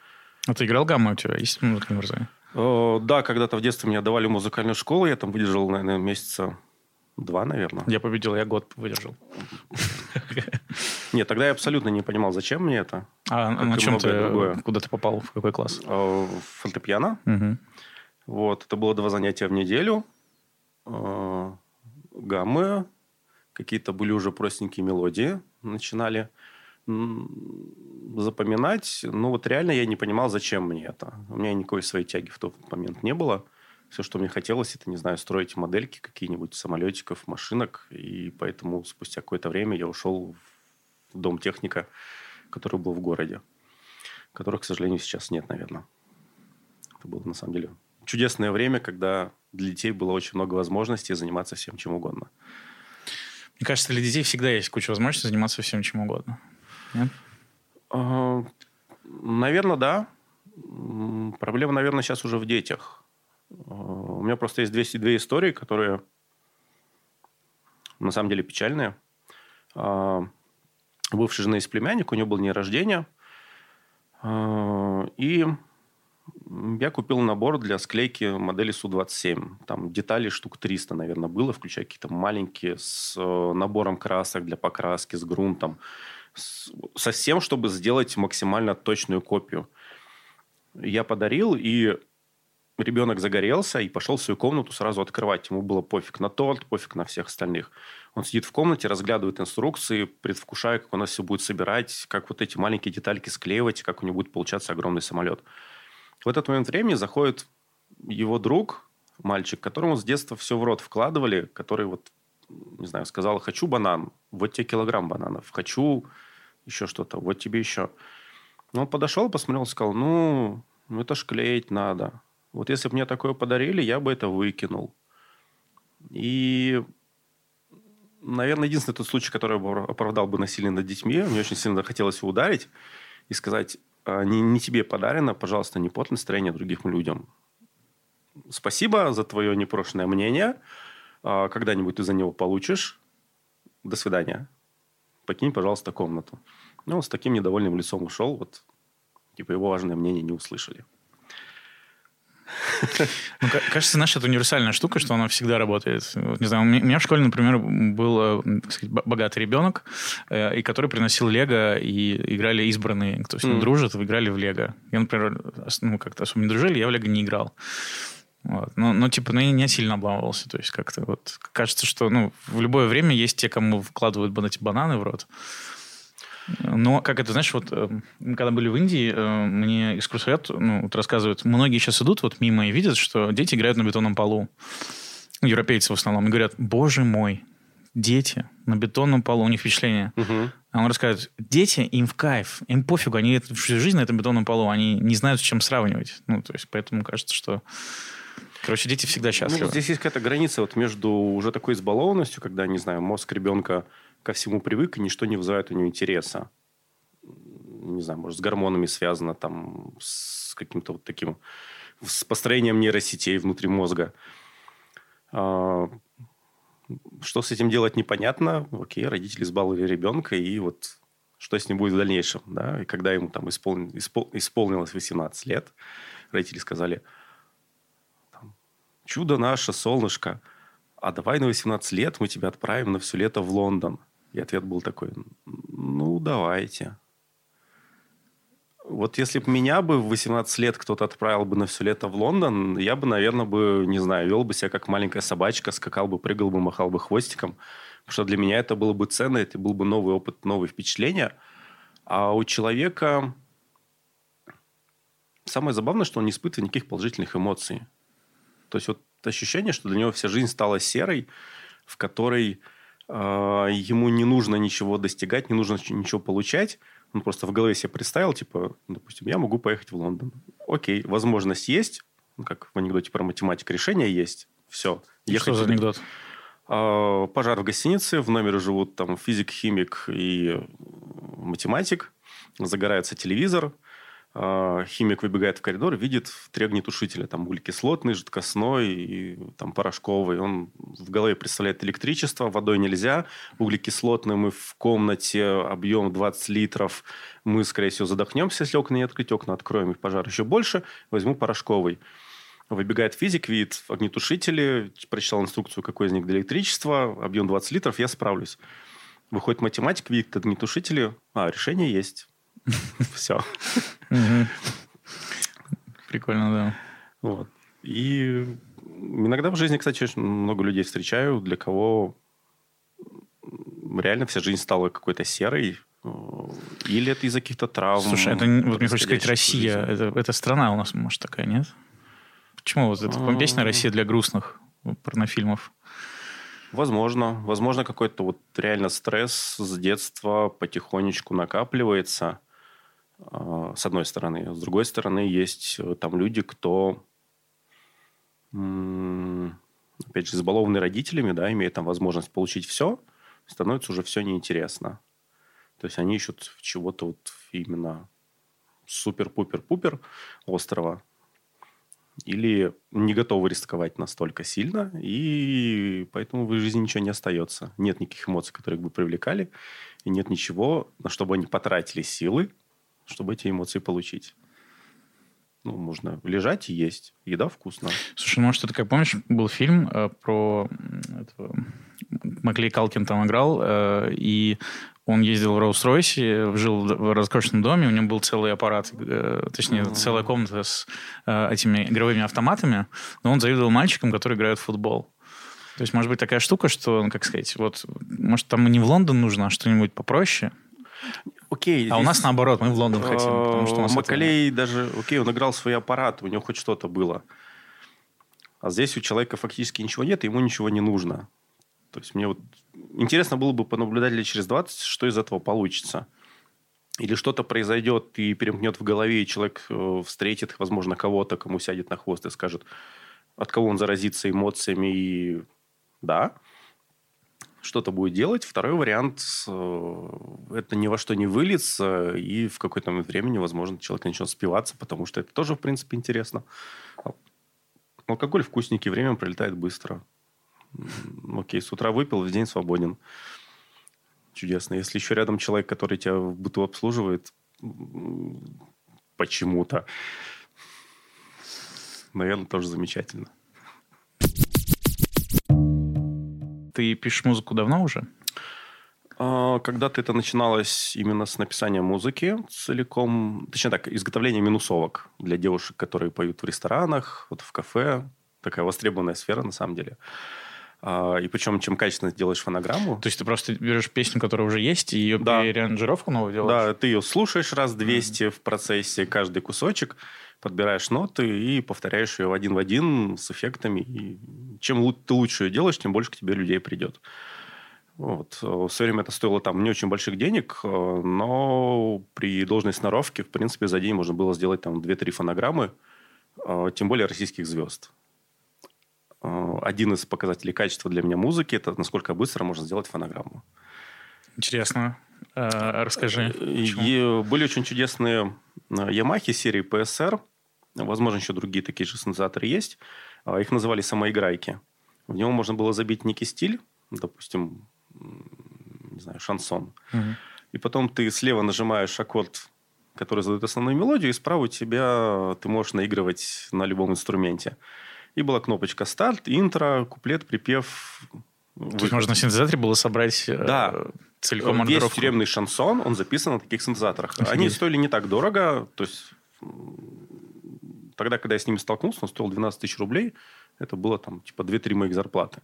А ты играл гаммы у тебя? Есть музыкальное образование? Да, когда-то в детстве меня давали музыкальную школу, я там выдержал, наверное, месяца Два, наверное. Я победил, я год выдержал. Нет, тогда я абсолютно не понимал, зачем мне это. А на чем ты, куда ты попал, в какой класс? А, в фортепиано. Вот, это было два занятия в неделю. А, гаммы, какие-то были уже простенькие мелодии, начинали. запоминать, ну вот реально я не понимал, зачем мне это. У меня никакой своей тяги в тот момент не было. Все, что мне хотелось, это, не знаю, строить модельки какие-нибудь самолетиков, машинок. И поэтому спустя какое-то время я ушел в дом техника, который был в городе, которых, к сожалению, сейчас нет, наверное. Это было, на самом деле, чудесное время, когда для детей было очень много возможностей заниматься всем чем угодно. Мне кажется, для детей всегда есть куча возможностей заниматься всем чем угодно. Нет? А, наверное, да. Проблема, наверное, сейчас уже в детях. А, у меня просто есть две, две истории, которые на самом деле печальные. А, бывшая жена из племянник, у нее был день рождения. И я купил набор для склейки модели Су-27. Там деталей штук 300, наверное, было, включая какие-то маленькие, с э, набором красок для покраски, с грунтом. Со всем, чтобы сделать максимально точную копию. Я подарил, и ребенок загорелся и пошел в свою комнату сразу открывать. Ему было пофиг на торт, пофиг на всех остальных. Он сидит в комнате, разглядывает инструкции, предвкушая, как у нас все будет собирать, как вот эти маленькие детальки склеивать, как у него будет получаться огромный самолет. В этот момент времени заходит его друг, мальчик, которому с детства все в рот вкладывали, который вот, не знаю, сказал, хочу банан, вот тебе килограмм бананов, хочу еще что-то, вот тебе еще. Он подошел, посмотрел, сказал, ну, это ж клеить надо. Вот если бы мне такое подарили, я бы это выкинул. И, наверное, единственный тот случай, который оправдал бы насилие над детьми, мне очень сильно хотелось его ударить и сказать, а, не, не тебе подарено, пожалуйста, не под настроение другим людям. Спасибо за твое непрошенное мнение. А, когда-нибудь ты за него получишь. До свидания. Покинь, пожалуйста, комнату. Ну, с таким недовольным лицом ушел. Вот, типа, его важное мнение не услышали. Ну, кажется, знаешь, это универсальная штука, что она всегда работает. Вот, не знаю, у меня в школе, например, был э, так сказать, богатый ребенок, э, и который приносил лего, и играли избранные, кто с ним mm. дружит, играли в лего. Я, например, ну, как-то особо не дружили, я в лего не играл. Вот. Но, но, типа, ну, я не сильно обламывался. То есть, как-то вот кажется, что ну, в любое время есть те, кому вкладывают эти бананы в рот. Но, как это, знаешь, вот э, когда были в Индии, э, мне экскурсовед ну, вот рассказывают, многие сейчас идут вот мимо и видят, что дети играют на бетонном полу. Европейцы в основном. И говорят, боже мой, дети на бетонном полу, у них впечатление. Угу. А он рассказывает, дети, им в кайф, им пофигу, они всю жизнь на этом бетонном полу, они не знают, с чем сравнивать. Ну, то есть, поэтому кажется, что Короче, дети всегда ну, счастливы. Ну, здесь есть какая-то граница вот между уже такой избалованностью, когда, не знаю, мозг ребенка ко всему привык, и ничто не вызывает у него интереса. Не знаю, может, с гормонами связано, там, с каким-то вот таким, с построением нейросетей внутри мозга. А, что с этим делать непонятно. Окей, родители избаловали ребенка, и вот что с ним будет в дальнейшем. Да? И когда ему там исполни, испол, исполнилось 18 лет, родители сказали, чудо наше, солнышко, а давай на 18 лет мы тебя отправим на все лето в Лондон. И ответ был такой, ну, давайте. Вот если бы меня бы в 18 лет кто-то отправил бы на все лето в Лондон, я бы, наверное, бы, не знаю, вел бы себя как маленькая собачка, скакал бы, прыгал бы, махал бы хвостиком. Потому что для меня это было бы ценно, это был бы новый опыт, новые впечатления. А у человека самое забавное, что он не испытывает никаких положительных эмоций. То есть вот ощущение, что для него вся жизнь стала серой, в которой ему не нужно ничего достигать, не нужно ничего получать. Он просто в голове себе представил, типа, допустим, я могу поехать в Лондон. Окей, возможность есть, ну, как в анекдоте про математику, решение есть. Все. Ехать Что за анекдот? А, пожар в гостинице, в номере живут там физик, химик и математик. Загорается телевизор, а, химик выбегает в коридор, видит три огнетушителя. Там углекислотный, жидкостной и там порошковый. Он в голове представляет электричество, водой нельзя. Углекислотный мы в комнате, объем 20 литров. Мы, скорее всего, задохнемся, если окна не открыть. Окна откроем, и пожар еще больше. Возьму порошковый. Выбегает физик, видит огнетушители, прочитал инструкцию, какой из них для электричества, объем 20 литров, я справлюсь. Выходит математик, видит огнетушители, а, решение есть Все. Прикольно, да. Вот. И иногда в жизни, кстати, очень много людей встречаю, для кого реально вся жизнь стала какой-то серой. Или это из-за каких-то травм. Слушай, это, вот мне хочется сказать, Россия, это, это страна у нас, может, такая, нет? Почему вот А. песня «Россия для грустных» порнофильмов? Возможно. Возможно, какой-то вот реально стресс с детства потихонечку накапливается. А, С одной стороны. С другой стороны, есть э, там люди, кто, опять же, избалованный родителями, да, имеет там возможность получить все, становится уже все неинтересно. То есть они ищут чего-то вот именно супер-пупер-пупер острова, или не готовы рисковать настолько сильно, и поэтому в жизни ничего не остается. Нет никаких эмоций, которые бы привлекали, и нет ничего, на что бы они потратили силы, чтобы эти эмоции получить. Ну, можно лежать и есть. Еда вкусная. Слушай, ну, может, ты как помнишь, был фильм э, про этого, Маклей Калкин там играл, э, и он ездил в Роллс-Ройсе, жил в роскошном доме, у него был целый аппарат, э, точнее, Мгм. целая комната с э, этими игровыми автоматами, но он завидовал мальчикам, которые играют в футбол. То есть, может быть, такая штука, что, ну, как сказать, вот, может, там и не в Лондон нужно, а что-нибудь попроще. Окей. А у нас наоборот, мы в Лондон хотим, потому что у нас э, Макалей даже... Окей, он играл свои аппараты, у него хоть что-то было. А здесь у человека фактически ничего нет, и ему ничего не нужно. То есть мне вот интересно было бы понаблюдать лет через 20, что из этого получится. Или что-то произойдет и перемкнет в голове, и человек э, встретит, возможно, кого-то, кому сядет на хвост и скажет, от кого он заразится эмоциями, и да, что-то будет делать. Второй вариант э, это ни во что не выльется, и в какой-то момент времени, возможно, человек начнет спиваться, потому что это тоже, в принципе, интересно. Алкоголь вкусненький, время пролетает быстро. Окей, с утра выпил, в день свободен. Чудесно. Если еще рядом человек, который тебя в быту обслуживает, почему-то, наверное, тоже замечательно. Ты пишешь музыку давно уже? А, Когда-то это начиналось именно с написания музыки целиком, точнее так, изготовления минусовок для девушек, которые поют в ресторанах, вот в кафе. Такая востребованная сфера на самом деле. А, И причем, чем качественно делаешь фонограмму, То есть ты просто берешь песню, которая уже есть, и ее Да. переаранжировку новую делаешь? да, ты ее слушаешь раз 200 в процессе, каждый кусочек, подбираешь ноты и повторяешь ее один в один с эффектами. И чем ты лучше ее делаешь, тем больше к тебе людей придет. Вот. В свое время это стоило там не очень больших денег, э, но при должной сноровке, в принципе, за день можно было сделать там 2-3 фонограммы, э, тем более российских звезд. Э, Один из показателей качества для меня музыки – это насколько быстро можно сделать фонограмму. Интересно. Расскажи. И были очень чудесные Ямахи серии PSR. Возможно, еще другие такие же синтезаторы есть. А, Их называли самоиграйки. В него можно было забить некий стиль, допустим, не знаю, шансон. Мгм. И потом ты слева нажимаешь аккорд, который задает основную мелодию, и справа у тебя ты можешь наигрывать на любом инструменте. И была кнопочка старт, интро, куплет, припев. То есть можно на синтезаторе было собрать э, Да. целиком Весь аранжировку? тюремный шансон, он записан на таких синтезаторах. Они Офигеть. стоили не так дорого. То есть, тогда, когда я с ними столкнулся, он стоил 12 тысяч рублей. Это было там типа 2-3 моих зарплаты.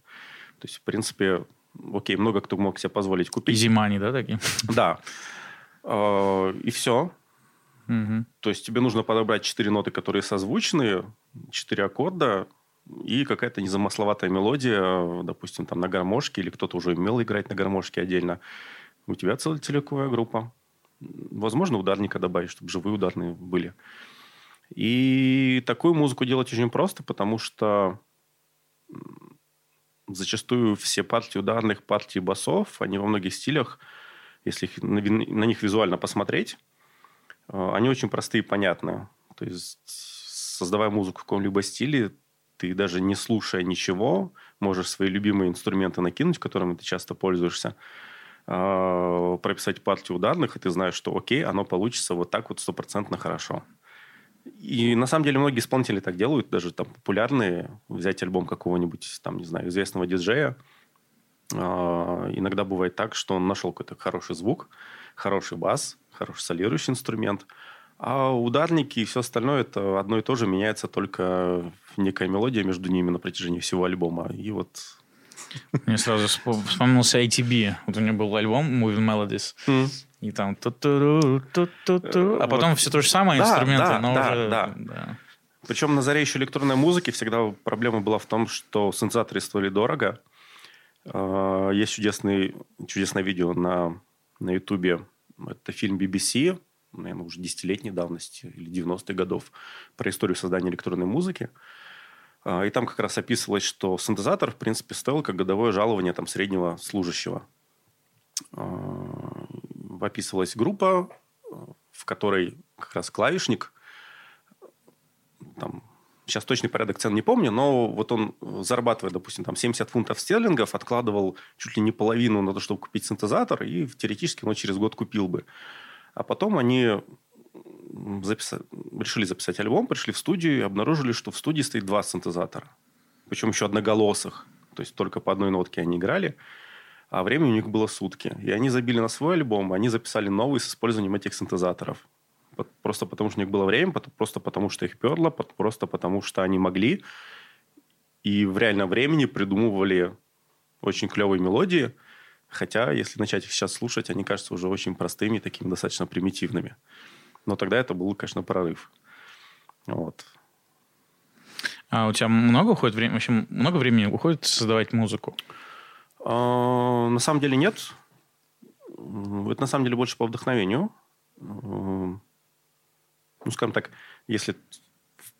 То есть, в принципе, окей, много кто мог себе позволить купить. Easy money, да, такие? Да. И все. То есть, тебе нужно подобрать 4 ноты, которые созвучны, 4 аккорда, и какая-то незамысловатая мелодия, допустим, там на гармошке, или кто-то уже умел играть на гармошке отдельно. У тебя целая группа. Возможно, ударника добавить, чтобы живые ударные были. И такую музыку делать очень просто, потому что зачастую все партии ударных, партии басов, они во многих стилях, если их- на, них визуально посмотреть, э, они очень простые и понятные. То есть, создавая музыку в каком-либо стиле, ты даже не слушая ничего, можешь свои любимые инструменты накинуть, которыми ты часто пользуешься, э, прописать партию ударных, и ты знаешь, что окей, оно получится вот так вот стопроцентно хорошо. И на самом деле многие исполнители так делают, даже там популярные, взять альбом какого-нибудь, там, не знаю, известного диджея. А, Иногда бывает так, что он нашел какой-то хороший звук, хороший бас, хороший солирующий инструмент, а ударники и все остальное это одно и то же, меняется только некая мелодия между ними на протяжении всего альбома. И вот... Мне сразу вспом- вспомнился ITB. Вот у него был альбом Moving Melodies. И там ту-ту-ту. А потом Вот. все то же самое, Да, инструменты, да, но да, уже... да. Причем на заре еще электронной музыки всегда проблема была в том, что синтезаторы стоили дорого. А, Есть чудесный, чудесное видео на, на YouTube. Это фильм BBC, наверное, уже десятилетней давности или 90-х годов, про историю создания электронной музыки. А, И там как раз описывалось, что синтезатор, в принципе, стоил как годовое жалование там, среднего служащего. Описывалась группа, в которой как раз клавишник там, сейчас точный порядок цен не помню, но вот он э, зарабатывает, допустим, там 70 фунтов стерлингов, откладывал чуть ли не половину на то, чтобы купить синтезатор, и теоретически он через год купил бы. А потом они м, записа- решили записать альбом, пришли в студию и обнаружили, что в студии стоит два синтезатора. Причем еще одноголосых. То есть только по одной нотке они играли. А времени у них было сутки. И они забили на свой альбом, они записали новый с использованием этих синтезаторов. Просто потому, что у них было время, просто потому, что их перло, просто потому, что они могли. И в реальном времени придумывали очень клевые мелодии. Хотя, если начать их сейчас слушать, они кажутся уже очень простыми, такими достаточно примитивными. Но тогда это был, конечно, прорыв. Вот. А у тебя много уходит времени, в общем, много времени уходит создавать музыку? А, На самом деле нет. Это на самом деле больше по вдохновению. М, Ну, скажем так, если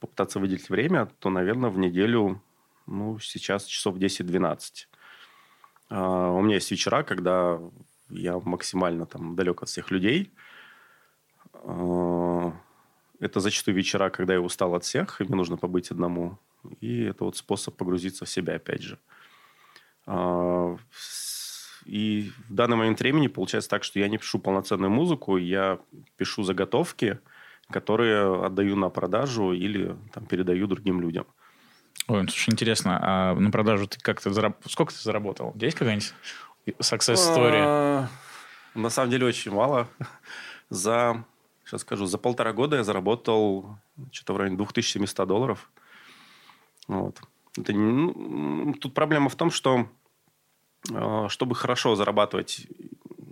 попытаться выделить время, то, наверное, в неделю, ну, сейчас часов 10-12. А, У меня есть вечера, когда я максимально там далек от всех людей. Это зачастую вечера, когда я устал от всех, и мне нужно побыть одному. И это вот способ погрузиться в себя, опять же. С- И в данный момент времени получается так, что я не пишу полноценную музыку, я пишу заготовки, которые отдаю на продажу или там, передаю другим людям. Ой, слушай, интересно, а на продажу ты как-то зараб... Сколько ты заработал? Есть какая-нибудь success story? А, На самом деле очень мало. За, сейчас скажу, за полтора года я заработал что-то в районе 2700 долларов. Вот. Это ну, тут проблема в том, что чтобы хорошо зарабатывать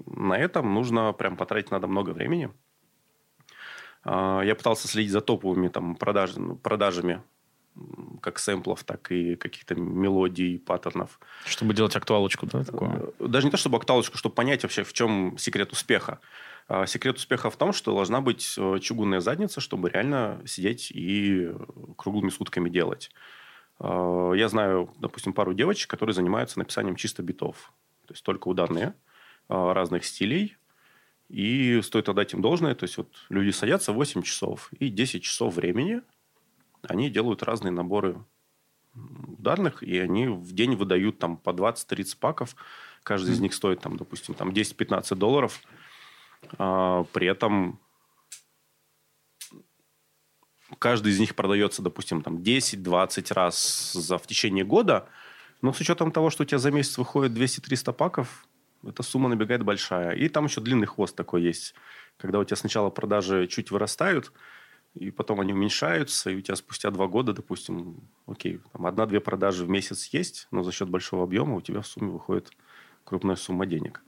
на этом, нужно прям потратить надо много времени. А, Я пытался следить за топовыми там, продаж- продажами как сэмплов, так и каких-то мелодий, паттернов. Чтобы делать актуалочку, да, такое? Даже не то, чтобы актуалочку, чтобы понять вообще, в чем секрет успеха. А Секрет успеха в том, что должна быть э, чугунная задница, чтобы реально сидеть и круглыми сутками делать. А, Я знаю, допустим, пару девочек, которые занимаются написанием чисто битов. То есть только ударные, а, разных стилей. И стоит отдать им должное. То есть вот люди садятся 8 часов и 10 часов времени они делают разные наборы ударных, и они в день выдают там по 20-30 паков. Каждый из них стоит, там, допустим, там 10-15 долларов. А, при этом каждый из них продается, допустим, там 10-20 раз за, в течение года. Но с учетом того, что у тебя за месяц выходит 200-300 паков, эта сумма набегает большая. И там еще длинный хвост такой есть. Когда у тебя сначала продажи чуть вырастают, и потом они уменьшаются, и у тебя спустя два года, допустим, окей, там одна-две продажи в месяц есть, но за счет большого объема у тебя в сумме выходит крупная сумма денег.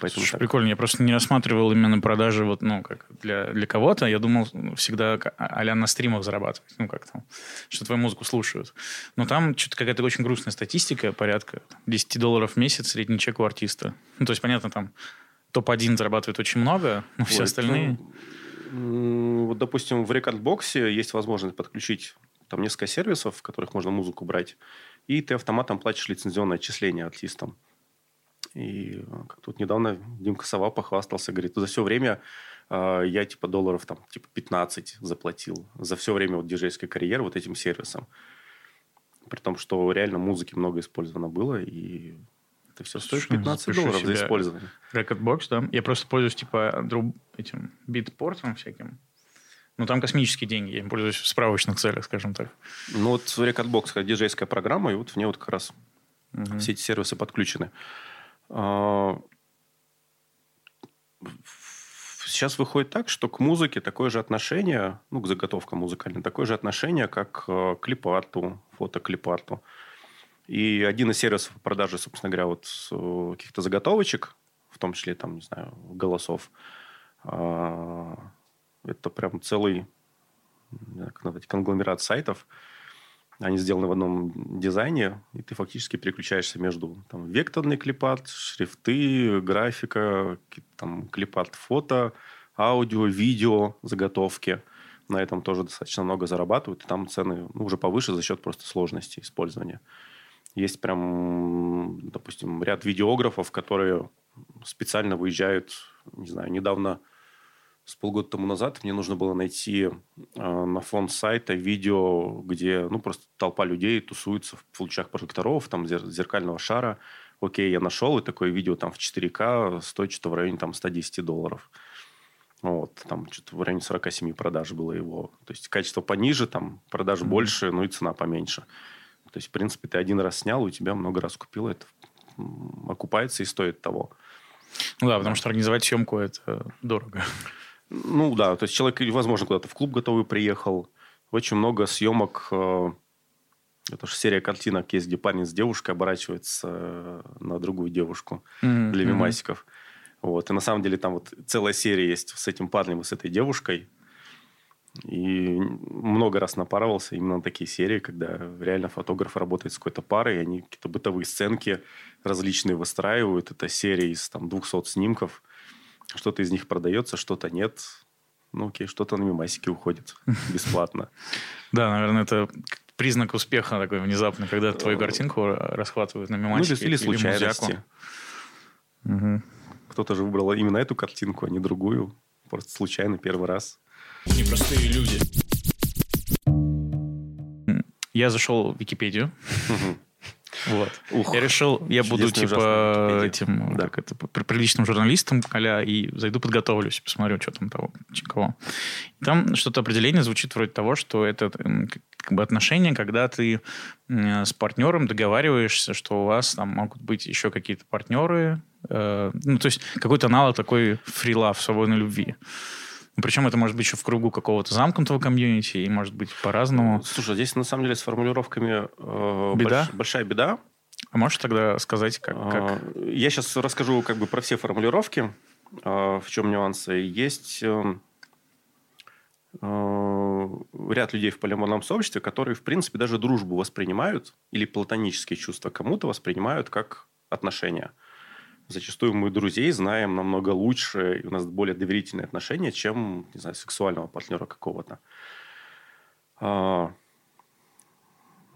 Поэтому Слушай, так. прикольно. Я просто не рассматривал именно продажи вот, ну, как для, для кого-то. Я думал всегда к- а-ля на стримах зарабатывать. Ну, как там, что твою музыку слушают. Но там что-то какая-то очень грустная статистика, порядка 10 долларов в месяц средний чек у артиста. Ну, то есть, понятно, там топ-1 зарабатывает очень много, но все Ой, остальные... ну, Вот, допустим, в рекордбоксе есть возможность подключить там несколько сервисов, в которых можно музыку брать, и ты автоматом платишь лицензионное отчисление артистам. И э, как тут недавно Димка Сова похвастался, говорит, за все время э, я типа долларов там типа 15 заплатил за все время вот диджейской карьеры вот этим сервисом. При том, что реально музыки много использовано было, и это все стоит Слушай, 15 запишу долларов за использование. Rekordbox, да. Я просто пользуюсь, типа, друг, этим Beatport -ом всяким. Ну, там космические деньги. Я им пользуюсь в справочных целях, скажем так. Ну, вот Recordbox диджейская программа, и вот в ней вот как раз Мгм. все эти сервисы подключены. А, Сейчас выходит так, что к музыке такое же отношение, ну, к заготовкам музыкальным, такое же отношение, как э, к клипарту, фотоклипарту. И один из сервисов по продаже, собственно говоря, вот э, каких-то заготовочек в том числе, там, не знаю, голосов. А, это прям целый назвать, конгломерат сайтов. Они сделаны в одном дизайне, и ты фактически переключаешься между там, векторный клипат, шрифты, графика, там, клипат фото, аудио, видео, заготовки. На этом тоже достаточно много зарабатывают, и там цены ну, уже повыше за счет просто сложности использования. Есть прям, допустим, ряд видеографов, которые специально выезжают, не знаю, недавно с полгода тому назад мне нужно было найти э, на фон сайта видео, где ну, просто толпа людей тусуется в лучах прожекторов, там зер- зеркального шара. Окей, я нашел, и такое видео там в 4К стоит что-то в районе там 110 долларов. Вот, там что-то в районе 47 продаж было его. То есть качество пониже, там продаж mm-hmm. больше, ну и цена поменьше. То есть, в принципе, ты один раз снял, у тебя много раз купил, это окупается и стоит того. Ну да, потому что организовать съемку это дорого. Ну да, то есть человек, возможно, куда-то в клуб готовый приехал. Очень много съемок. Э, это же серия картинок есть, где парень с девушкой оборачивается э, на другую девушку mm-hmm. для мимасиков. Вот. И на самом деле там вот целая серия есть с этим парнем и с этой девушкой. И много раз напарывался именно на такие серии, когда реально фотограф работает с какой-то парой, и они какие-то бытовые сценки различные выстраивают. Это серия из там 200 снимков – что-то из них продается, что-то нет. Ну, окей, что-то на мимасике уходит бесплатно. Да, наверное, это признак успеха такой внезапно, когда твою картинку расхватывают на мимасике. Ну, или случайности. Кто-то же выбрал именно эту картинку, а не другую. Просто случайно первый раз. Непростые люди. Я зашел в Википедию. Вот. Ух, я решил, я буду типа этим, да. как это, приличным журналистом, аля, и зайду подготовлюсь, посмотрю, что там того, кого. Там что-то определение звучит вроде того, что это как бы отношения, когда ты с партнером договариваешься, что у вас там могут быть еще какие-то партнеры, э, ну, то есть какой-то аналог такой фрилав, свободной любви. Причем это может быть еще в кругу какого-то замкнутого комьюнити, и может быть по-разному. Слушай, здесь на самом деле с формулировками э, беда? Больш, большая беда. А можешь тогда сказать, как, а, как? Я сейчас расскажу как бы про все формулировки, э, в чем нюансы. Есть э, э, ряд людей в полиморном сообществе, которые, в принципе, даже дружбу воспринимают или платонические чувства кому-то воспринимают как отношения зачастую мы друзей знаем намного лучше, и у нас более доверительные отношения, чем, не знаю, сексуального партнера какого-то. А,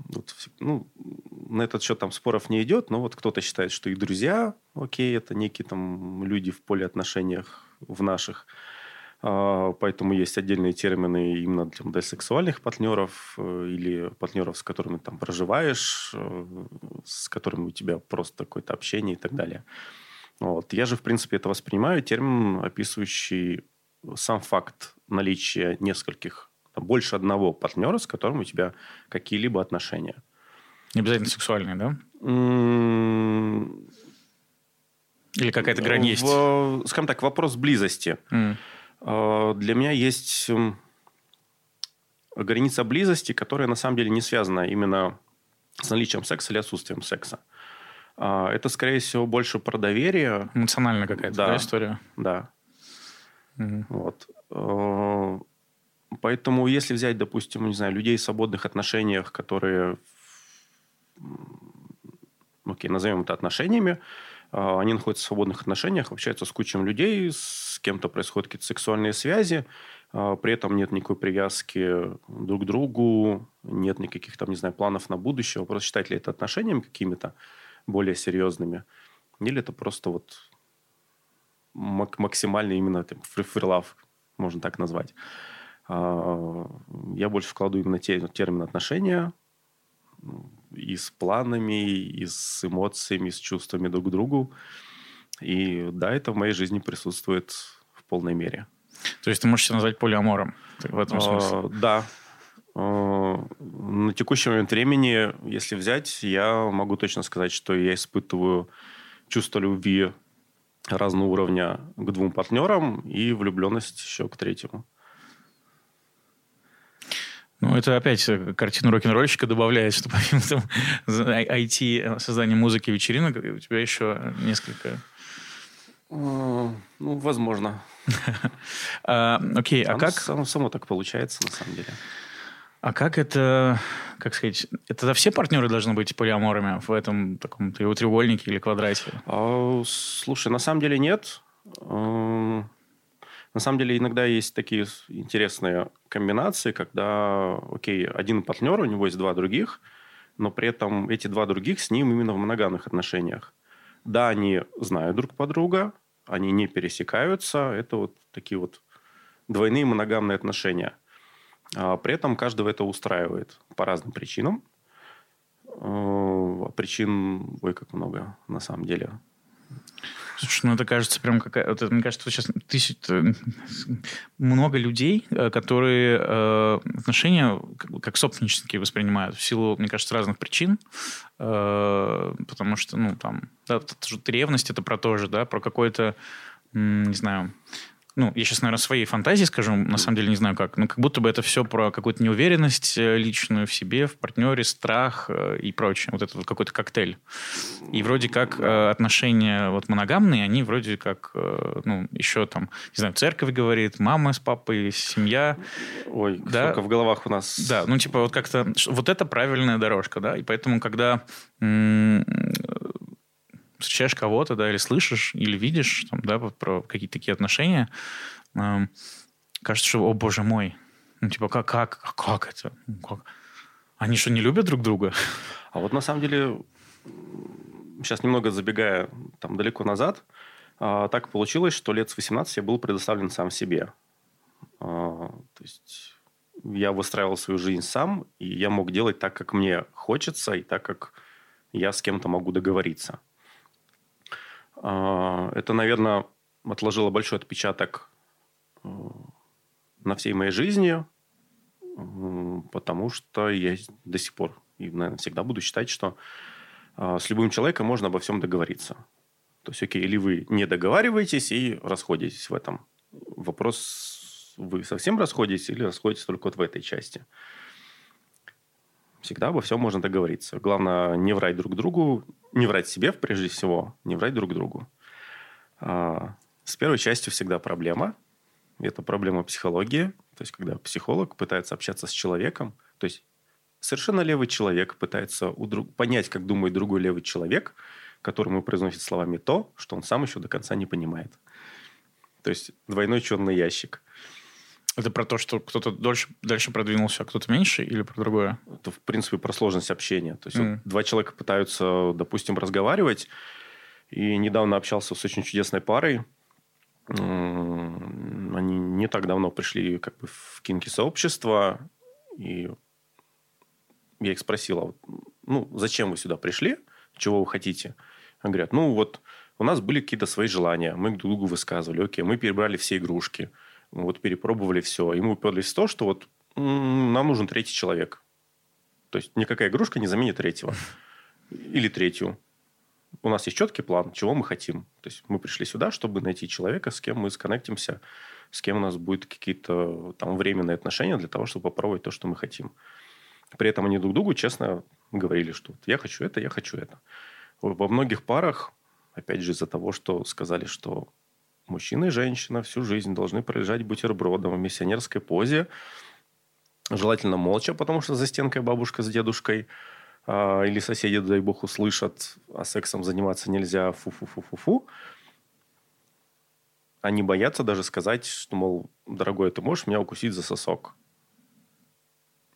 вот, ну, на этот счет там споров не идет, но вот кто-то считает, что и друзья, окей, это некие там люди в поле отношениях в наших, а, поэтому есть отдельные термины именно для, для сексуальных партнеров э, или партнеров, с которыми там проживаешь, э, с которыми у тебя просто какое-то общение и так далее. Вот. Я же, в принципе, это воспринимаю термин, описывающий сам факт наличия нескольких, больше одного партнера, с которым у тебя какие-либо отношения. Не обязательно сексуальные, да? Или какая-то грань есть? В, скажем так, вопрос близости. Mm. Для меня есть граница близости, которая на самом деле не связана именно с наличием секса или отсутствием секса. А, это, скорее всего, больше про доверие. Эмоциональная какая-то да, да, история. Да. Угу. Вот. А, поэтому, если взять, допустим, не знаю, людей в свободных отношениях, которые, окей, назовем это отношениями, а, они находятся в свободных отношениях, общаются с кучей людей, с кем-то происходят какие-то сексуальные связи, при этом нет никакой привязки друг к другу, нет никаких там, не знаю, планов на будущее. Вопрос, считать ли это отношениями какими-то, более серьезными. Или это просто вот максимально именно там, free love, можно так назвать. А, я больше вкладываю именно те, термин отношения и с планами, и с эмоциями, и с чувствами друг к другу. И да, это в моей жизни присутствует в полной мере. То есть ты можешь себя назвать полиамором в этом а, смысле? Да, на текущий момент времени, если взять, я могу точно сказать, что я испытываю чувство любви разного уровня к двум партнерам и влюбленность еще к третьему. Ну, это опять картину рок-н-ролльщика добавляет, что помимо там, IT, создания музыки, вечеринок, у тебя еще несколько Ну, возможно. А, окей, а как... Само так получается, на самом деле. А как это, как сказать, это все партнеры должны быть полиаморами в этом таком треугольнике или квадрате? А, слушай, на самом деле нет. А, на самом деле иногда есть такие интересные комбинации, когда, окей, один партнер, у него есть два других, но при этом эти два других с ним именно в моногамных отношениях. Да, они знают друг по друга, они не пересекаются, это вот такие вот двойные моногамные отношения. А при этом каждого это устраивает по разным причинам. А, причин, ой, как много на самом деле. Слушай, ну это кажется прям какая... Вот мне кажется, сейчас тысяч... Э, много людей, э, которые э, отношения как, собственнические воспринимают в силу, мне кажется, разных причин. Э, потому что, ну, там... Да, ревность это про то же, да, про какой-то, не знаю ну, я сейчас, наверное, своей фантазии скажу, на самом деле не знаю как, но как будто бы это все про какую-то неуверенность э, личную в себе, в партнере, страх э, и прочее. Вот это вот какой-то коктейль. И вроде как э, отношения вот моногамные, они вроде как, ну, еще там, не знаю, церковь говорит, мама с папой, семья. Ой, да? сколько в головах у нас. Да, ну, типа вот как-то, вот это правильная дорожка, да, и поэтому, когда встречаешь кого-то, да, или слышишь, или видишь, там, да, про какие-то такие отношения, э, кажется, что, о боже мой, ну, типа, как, как, как это? Ну, как? Они что, не любят друг друга? А вот на самом деле, сейчас немного забегая там далеко назад, э, так получилось, что лет с 18 я был предоставлен сам себе. Э, то есть я выстраивал свою жизнь сам, и я мог делать так, как мне хочется, и так, как я с кем-то могу договориться. А, это, наверное, отложило большой отпечаток э, на всей моей жизни, потому что я до сих пор и, наверное, всегда буду считать, что а, с любым человеком можно обо всем договориться. То есть, окей, или вы не договариваетесь и расходитесь в этом. Вопрос, вы совсем расходитесь или расходитесь только вот в этой части. Всегда обо всем можно договориться. Главное, не врать друг другу, не врать себе, прежде всего, не врать друг другу. А, с первой частью всегда проблема. Это проблема психологии. То есть, когда психолог пытается общаться с человеком, то есть совершенно левый человек пытается у друг... понять, как думает другой левый человек, которому произносит словами то, что он сам еще до конца не понимает. То есть двойной черный ящик. Это про то, что кто-то дольше, дальше продвинулся, а кто-то меньше, или про другое? Это, в принципе, про сложность общения. То есть, mm. вот два человека пытаются, допустим, разговаривать, и недавно общался с очень чудесной парой. Они не так давно пришли как бы в кинки-сообщество, и я их спросил, а ну, зачем вы сюда пришли, чего вы хотите? Они говорят, ну, вот у нас были какие-то свои желания, мы друг другу высказывали, окей, мы перебрали все игрушки – вот перепробовали все. И мы уперлись в то, что вот нам нужен третий человек. То есть никакая игрушка не заменит третьего. Или третью. У нас есть четкий план, чего мы хотим. То есть мы пришли сюда, чтобы найти человека, с кем мы сконнектимся, с кем у нас будут какие-то там временные отношения для того, чтобы попробовать то, что мы хотим. При этом они друг другу честно говорили, что я хочу это, я хочу это. Во многих парах, опять же, из-за того, что сказали, что Мужчина и женщина всю жизнь должны пролежать бутербродом в миссионерской позе, желательно молча, потому что за стенкой бабушка с дедушкой э, или соседи, дай бог, услышат, а сексом заниматься нельзя, фу-фу-фу-фу-фу. Они боятся даже сказать, что, мол, дорогой, ты можешь меня укусить за сосок?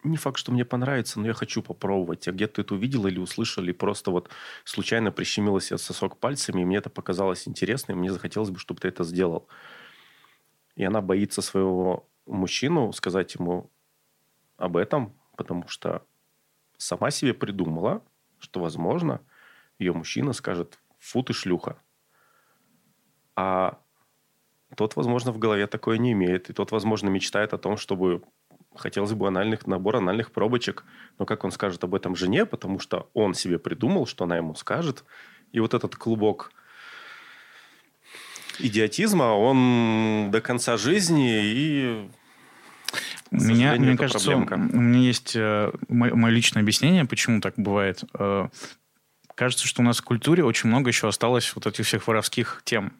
Не факт, что мне понравится, но я хочу попробовать. А где-то это увидел или услышал, или просто вот случайно прищемила себе сосок пальцами, и мне это показалось интересно, и мне захотелось бы, чтобы ты это сделал. И она боится своего мужчину сказать ему об этом, потому что сама себе придумала, что, возможно, ее мужчина скажет «фу ты шлюха». А тот, возможно, в голове такое не имеет. И тот, возможно, мечтает о том, чтобы хотелось бы анальных, набор анальных пробочек. Но как он скажет об этом жене, потому что он себе придумал, что она ему скажет. И вот этот клубок идиотизма, он до конца жизни и меня, мне кажется, проблемка. у меня есть э, мое, мое личное объяснение, почему так бывает. Э, кажется, что у нас в культуре очень много еще осталось вот этих всех воровских тем.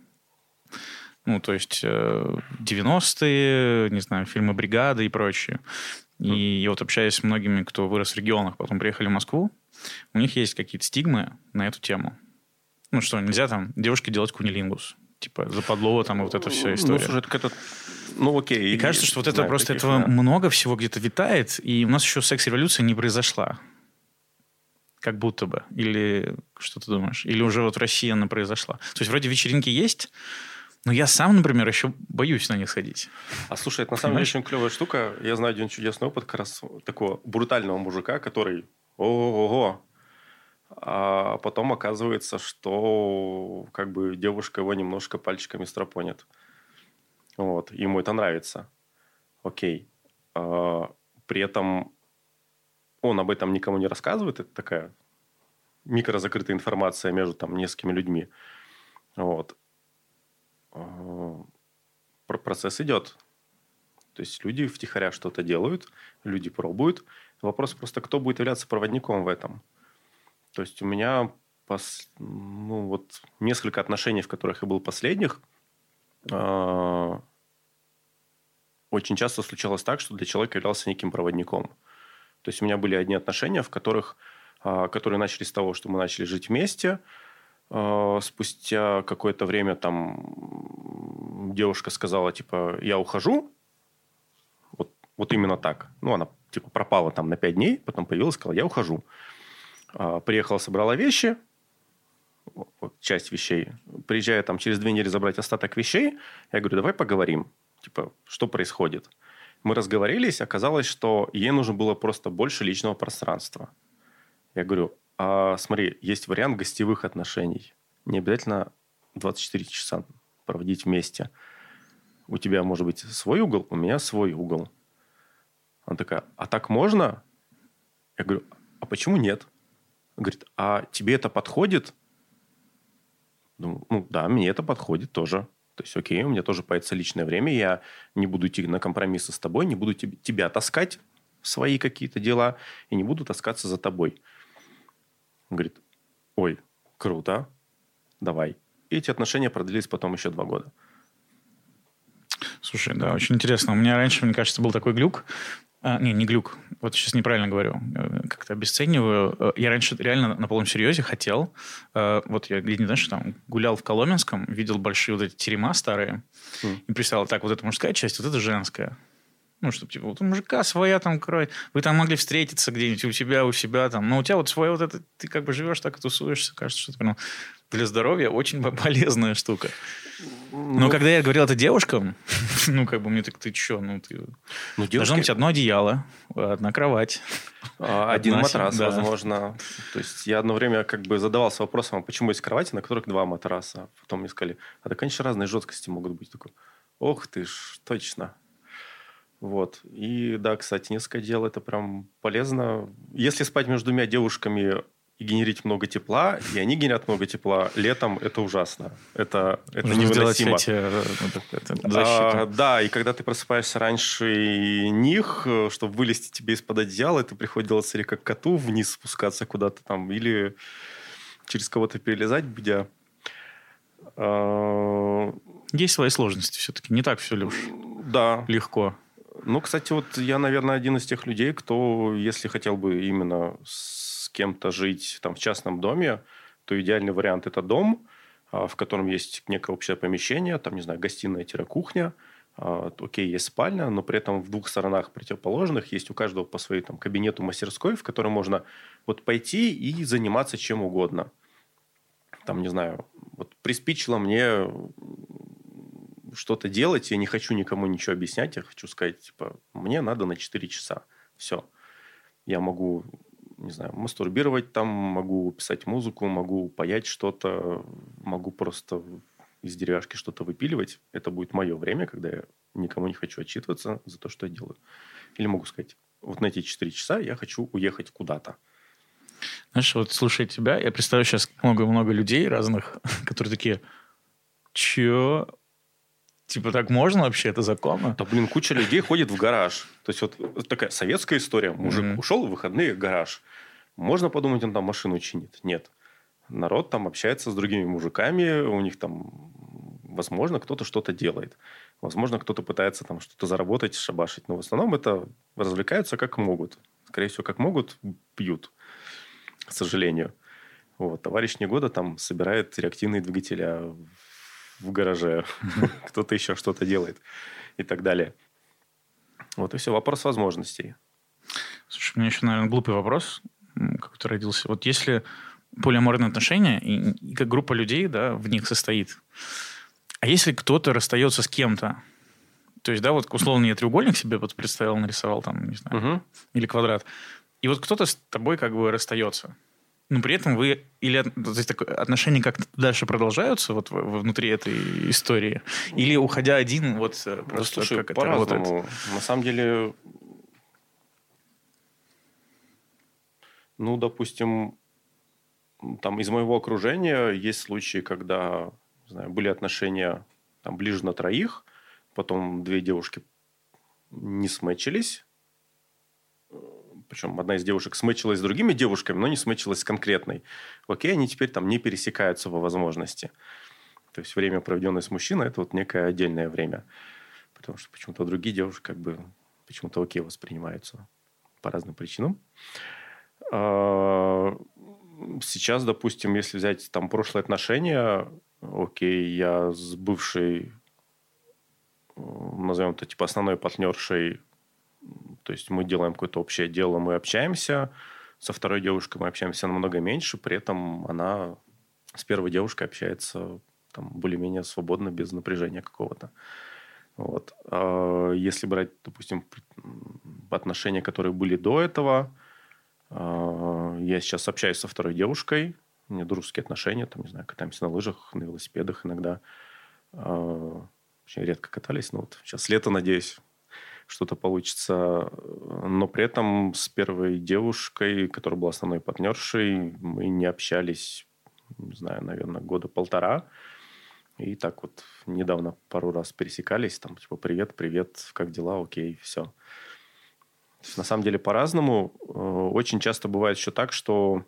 Ну, то есть э, 90-е, не знаю, фильмы «Бригада» и прочее. И я вот общаюсь с многими, кто вырос в регионах, потом приехали в Москву, у них есть какие-то стигмы на эту тему. Ну что, нельзя там девушке делать кунилингус. Типа западло там и вот это все история. Ну, слушай, это... Ну, окей. И кажется, что вот это знаю просто таких, этого да. много всего где-то витает, и у нас еще секс-революция не произошла. Как будто бы. Или что ты думаешь? Или уже вот в России она произошла? То есть вроде вечеринки есть, но я сам, например, еще боюсь на них сходить. А слушай, это на самом деле очень клевая штука. Я знаю один чудесный опыт как раз такого брутального мужика, который ого-го. А потом оказывается, что как бы девушка его немножко пальчиками стропонит. Вот. Ему это нравится. Окей. А, при этом он об этом никому не рассказывает. Это такая микрозакрытая информация между там несколькими людьми. Вот. Про- процесс идет. То есть люди втихаря что-то делают, люди пробуют. Вопрос просто, кто будет являться проводником в этом. То есть у меня пос- ну, вот несколько отношений, в которых я был последних, а, очень часто случалось так, что для человека являлся неким проводником. То есть у меня были одни отношения, в которых, а, которые начались с того, что мы начали жить вместе. А, Спустя какое-то время там девушка сказала, типа, я ухожу. Вот, вот именно так. Ну, она типа пропала там на пять дней, потом появилась, сказала, я ухожу. А, Приехала, собрала вещи, часть вещей. Приезжая там через две недели забрать остаток вещей, я говорю, давай поговорим. Типа, что происходит? Мы разговорились, оказалось, что ей нужно было просто больше личного пространства. Я говорю, а смотри, есть вариант гостевых отношений. Не обязательно 24 часа проводить вместе. У тебя может быть свой угол, у меня свой угол. Она такая, а так можно? Я говорю, а почему нет? Говорит, а тебе это подходит? Думаю, ну да, мне это подходит тоже. То есть, окей, у меня тоже появится личное время, я не буду идти на компромиссы с тобой, не буду тебя таскать в свои какие-то дела и не буду таскаться за тобой. Он говорит, ой, круто, давай. И эти отношения продлились потом еще два года. Слушай, да, очень интересно. У меня раньше, мне кажется, был такой глюк. А, не, не глюк. Вот сейчас неправильно говорю. Как-то обесцениваю. Э, Я раньше реально на полном серьезе хотел. э, Вот я, не знаешь, там гулял в Коломенском, видел большие вот эти терема старые. Мгм. И представил, так, вот это мужская часть, вот это женская. Ну, чтобы, типа, вот у мужика своя там кровь. Вы там могли встретиться где-нибудь у тебя, у себя там. Но у тебя вот своя вот это, ты как бы живешь так и тусуешься. Кажется, что это прям для здоровья очень полезная штука. Но когда я говорил это девушкам, ну, как бы мне так, ты чё, ну, ты... ну, Должно быть одно одеяло, одна кровать. А, Один Одна матрас, да. возможно. То есть я одно время как бы задавался вопросом, а почему есть кровати, на которых два матраса. Потом мне сказали, а да, конечно, разные жесткости могут быть. Такой, ох ты ж, точно. Вот. И да, кстати, несколько дел это прям полезно. Если спать между двумя девушками и генерить много тепла, и они генерят много тепла, летом это ужасно. Это, это Нужно невыносимо. эти, э, это, А, да, и когда ты просыпаешься раньше них, э, чтобы вылезти тебе из-под одеяла, ты приходилось или как коту вниз спускаться куда-то там, или через кого-то перелезать, будя. А, Есть свои сложности все-таки. Не так все уж Да. легко. Ну, кстати, вот я, наверное, один из тех людей, кто, если хотел бы именно с кем-то жить там в частном доме, то идеальный вариант – это дом, а, в котором есть некое общее помещение, там, не знаю, гостиная-кухня, а, окей, есть спальня, но при этом в двух сторонах противоположных есть у каждого по своей там, кабинету мастерской, в котором можно вот пойти и заниматься чем угодно. Там, не знаю, вот приспичило мне что-то делать, я не хочу никому ничего объяснять, я хочу сказать, типа, мне надо на 4 часа. Все. Я могу, не знаю, мастурбировать там, могу писать музыку, могу паять что-то, могу просто из деревяшки что-то выпиливать. Это будет мое время, когда я никому не хочу отчитываться за то, что я делаю. Или могу сказать, вот на эти 4 часа я хочу уехать куда-то. Знаешь, вот слушая тебя, я представляю сейчас много-много людей разных, которые такие, чё? Типа так можно вообще? Это законно? Да, блин, куча людей ходит в гараж. То есть, вот такая советская история. Мужик Мгм. ушел в выходные в гараж. Можно подумать, он там машину чинит. Нет. Народ там общается с другими мужиками, у них там возможно, кто-то что-то делает. Возможно, кто-то пытается там что-то заработать, шабашить. Но в основном это развлекаются как могут. Скорее всего, как могут, пьют. К сожалению. Вот. Товарищ Негода там собирает реактивные двигателя в гараже. Кто-то еще что-то делает. И так далее. Вот и все. Вопрос возможностей. Слушай, у меня еще, наверное, глупый вопрос какой-то родился. Вот если полиаморные отношения, и, и как группа людей, да, в них состоит, а если кто-то расстается с кем-то, то есть, да, вот условно я треугольник себе вот представил, нарисовал там, не знаю, Мгм. или квадрат, и вот кто-то с тобой как бы расстается, но при этом вы или то есть отношения как-то дальше продолжаются вот внутри этой истории, или уходя один вот э, просто слушай, как это работает? На самом деле, ну, допустим, там из моего окружения есть случаи, когда, не знаю, были отношения там ближе на троих, потом две девушки не смычились, причем одна из девушек смычилась с другими девушками, но не смычилась с конкретной. Окей, они теперь там не пересекаются по возможности. То есть время, проведенное с мужчиной, это вот некое отдельное время. Потому что почему-то другие девушки как бы почему-то окей воспринимаются по разным причинам. А, Сейчас, допустим, если взять там прошлые отношения, окей, я с бывшей, назовем это типа основной партнершей, то есть мы делаем какое-то общее дело, мы общаемся, со второй девушкой мы общаемся намного меньше, при этом она с первой девушкой общается там более-менее свободно, без напряжения какого-то. Вот. А Если брать, допустим, отношения, которые были до этого, а, я сейчас общаюсь со второй девушкой, у меня дружеские отношения, там, не знаю, катаемся на лыжах, на велосипедах иногда. А, Очень редко катались, но вот сейчас лето, надеюсь, что-то получится. Но при этом с первой девушкой, которая была основной партнершей, мы не общались, не знаю, наверное, года полтора. И так вот недавно пару раз пересекались, там, типа, привет, привет, как дела, окей, все. На самом деле по-разному. Э, Очень часто бывает еще так, что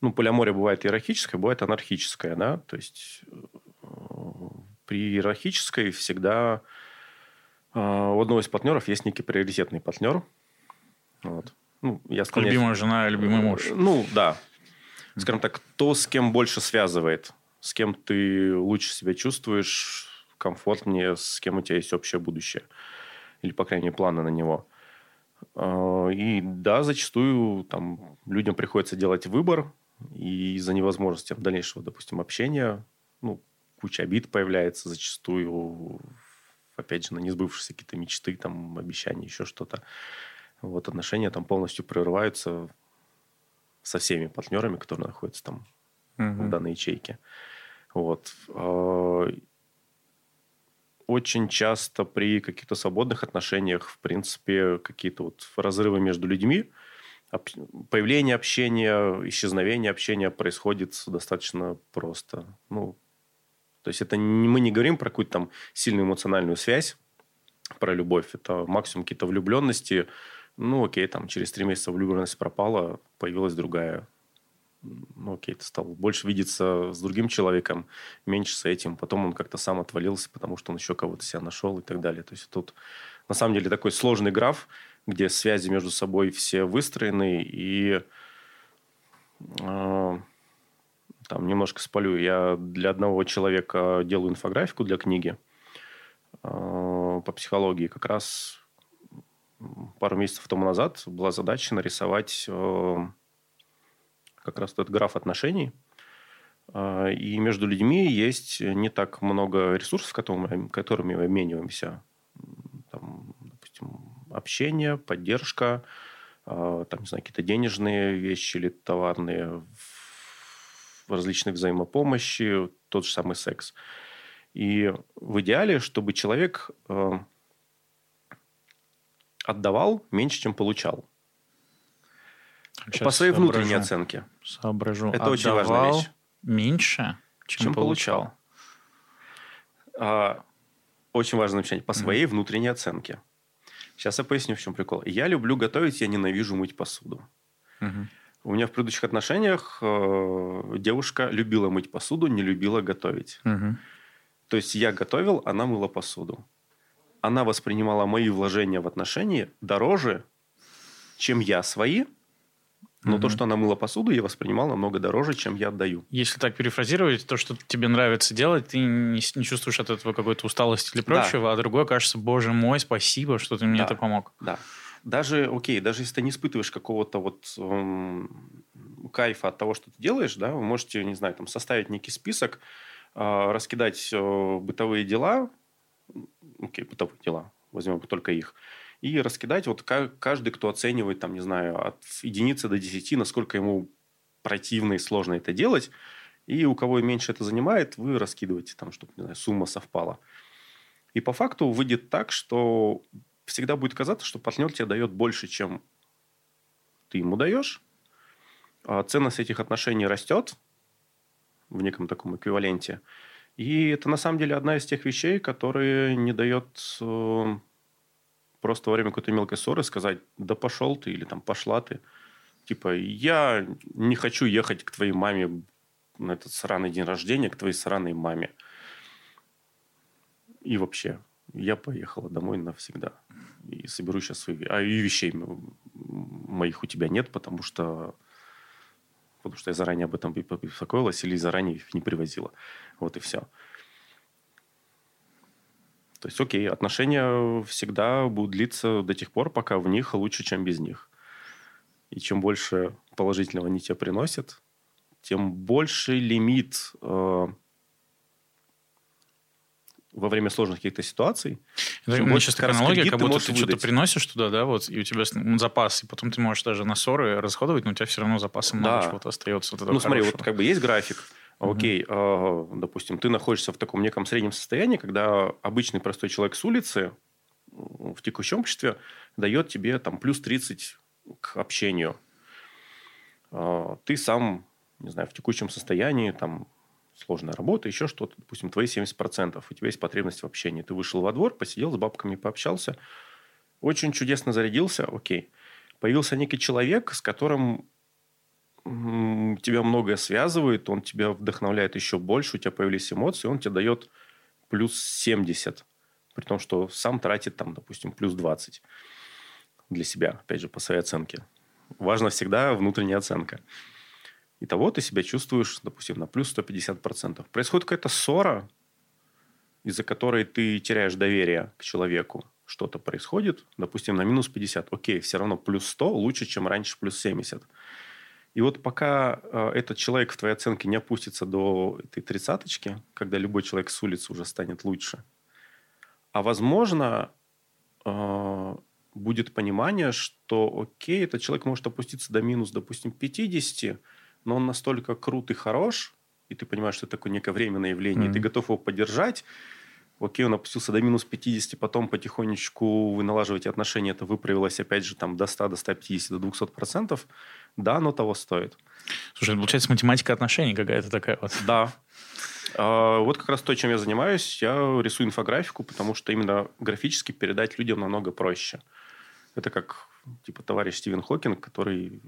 ну, полиамория бывает иерархическое, бывает анархическое, да, то есть э, при иерархической всегда э, у одного из партнеров есть некий приоритетный партнер. Вот. Ну, я склоняюсь- Любимая жена, любимый муж. Э, Ну, да. Скажем так, то, с кем больше связывает, с кем ты лучше себя чувствуешь, комфортнее, с кем у тебя есть общее будущее. Или, по крайней мере, планы на него. А, И да, зачастую там людям приходится делать выбор, и из-за невозможности дальнейшего, допустим, общения, ну, куча обид появляется зачастую, опять же, на несбывшиеся какие-то мечты, там, обещания, еще что-то. Вот отношения там полностью прерываются со всеми партнерами, которые находятся там в Мгм. данной ячейке. Вот. А, Очень часто при каких-то свободных отношениях, в принципе, какие-то вот разрывы между людьми, появление общения, исчезновение общения происходит достаточно просто. Ну, то есть это не, мы не говорим про какую-то там сильную эмоциональную связь, про любовь. Это максимум какие-то влюбленности. Ну, окей, там через три месяца влюбленность пропала, появилась другая ну, окей, ты стал больше видеться с другим человеком, меньше с этим. Потом он как-то сам отвалился, потому что он еще кого-то себя нашел и так далее. То есть тут на самом деле такой сложный граф, где связи между собой все выстроены, и э, там немножко спалю. Я для одного человека делаю инфографику для книги э, по психологии. Как раз пару месяцев тому назад была задача нарисовать э, как раз этот граф отношений. А, И между людьми есть не так много ресурсов, которыми, которыми мы обмениваемся. Там, допустим, общение, поддержка, а, там, не знаю, какие-то денежные вещи или товарные, в- различные взаимопомощи, тот же самый секс. И в идеале, чтобы человек э, отдавал меньше, чем получал. Сейчас по своей соображу. внутренней оценке. Соображу. Это очень важная Отдавал вещь. меньше, чем, Чем получал. А, очень важное замечание. По своей внутренней оценке. Сейчас я поясню, в чем прикол. Я люблю готовить, я ненавижу мыть посуду. Мгм. У меня в предыдущих отношениях э, девушка любила мыть посуду, не любила готовить. Мгм. То есть я готовил, она мыла посуду. Она воспринимала мои вложения в отношения дороже, чем я свои. Но то, Мгм. что она мыла посуду, я воспринимал намного дороже, чем я отдаю. Если так перефразировать, то, что тебе нравится делать, ты не, не чувствуешь от этого какой-то усталости или Да. прочего, а другое кажется, боже мой, спасибо, что ты мне Да. это помог. Да. Даже, окей, даже если ты не испытываешь какого-то вот эм, кайфа от того, что ты делаешь, да, вы можете, не знаю, там, составить некий список, э, раскидать э, бытовые дела, окей, бытовые дела, возьмем только их, и раскидать вот ка- каждый, кто оценивает, там, не знаю, от единицы до 10, насколько ему противно и сложно это делать, и у кого меньше это занимает, вы раскидываете, там, чтобы, не знаю, сумма совпала. И по факту выйдет так, что всегда будет казаться, что партнер тебе дает больше, чем ты ему даешь. А ценность этих отношений растет в неком таком эквиваленте. И это на самом деле одна из тех вещей, которые не дает э, просто во время какой-то мелкой ссоры сказать, да пошел ты или там пошла ты. Типа, я не хочу ехать к твоей маме на этот сраный день рождения, к твоей сраной маме. И вообще, я поехала домой навсегда. И соберу сейчас свои... А и вещей моих у тебя нет, потому что потому что я заранее об этом беспокоилась или заранее их не привозила. Вот и все. То есть, окей, отношения всегда будут длиться до тех пор, пока в них лучше, чем без них. И чем больше положительного они тебе приносят, тем больше лимит э, во время сложных каких-то ситуаций. Это Чем больше такая аналогия, как ты будто можешь ты что-то приносишь туда, да, вот, и у тебя запас, и потом ты можешь даже на ссоры расходовать, но у тебя все равно запаса много Да. чего-то остается. Вот Ну, смотри, вот как бы есть график. Окей, э, допустим, ты находишься в таком неком среднем состоянии, когда обычный простой человек с улицы в текущем обществе дает тебе там плюс 30 к общению. Э, Ты сам, не знаю, в текущем состоянии, там, сложная работа, еще что-то, допустим, твои 70%, у тебя есть потребность в общении. Ты вышел во двор, посидел с бабками, пообщался, очень чудесно зарядился, окей. Появился некий человек, с которым тебя многое связывает, он тебя вдохновляет еще больше, у тебя появились эмоции, он тебе дает плюс 70, при том, что сам тратит там, допустим, плюс 20 для себя, опять же, по своей оценке. Важно всегда внутренняя оценка. Итого ты себя чувствуешь, допустим, на плюс 150%. Происходит какая-то ссора, из-за которой ты теряешь доверие к человеку. Что-то происходит, допустим, на минус 50. Окей, все равно плюс 100 лучше, чем раньше плюс 70. И вот пока э, этот человек в твоей оценке не опустится до этой тридцаточки, когда любой человек с улицы уже станет лучше, а возможно, э, будет понимание, что окей, этот человек может опуститься до минус, допустим, 50, но он настолько крут и хорош, и ты понимаешь, что это такое некое временное явление, и ты готов его поддержать, окей, он опустился до минус 50, потом потихонечку вы налаживаете отношения, это выправилось, опять же, там до 100, до 150, до 200 процентов, да, оно того стоит. Слушай, это получается математика отношений какая-то такая вот. Да. А, Вот как раз то, чем я занимаюсь. Я рисую инфографику, потому что именно графически передать людям намного проще. Это как типа товарищ Стивен Хокинг, который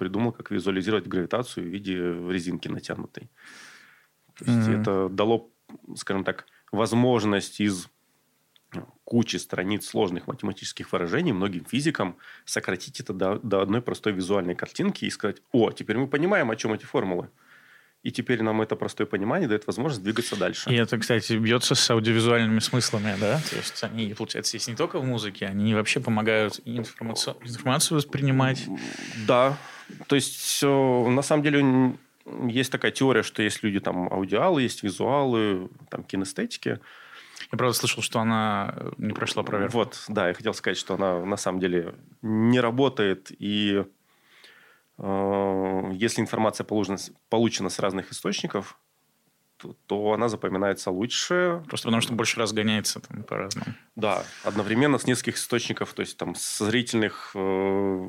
придумал, как визуализировать гравитацию в виде резинки натянутой. То есть Мгм. это дало, скажем так, возможность из ну, кучи страниц сложных математических выражений многим физикам сократить это до, до одной простой визуальной картинки и сказать, о, теперь мы понимаем, о чем эти формулы. И теперь нам это простое понимание дает возможность двигаться дальше. И это, кстати, бьется с аудиовизуальными смыслами, да? То есть они, получается, есть не только в музыке, они вообще помогают информацию, информацию воспринимать. Да. То есть, э, на самом деле, есть такая теория, что есть люди, там, аудиалы, есть визуалы, там, кинестетики. Я, правда, слышал, что она э, не прошла проверку. Вот, да, я хотел сказать, что она на самом деле не работает, и э, если информация получена, с- получена с разных источников, то, то она запоминается лучше. Просто потому что больше раз гоняется там по-разному. Да, одновременно с нескольких источников, то есть там с зрительных э,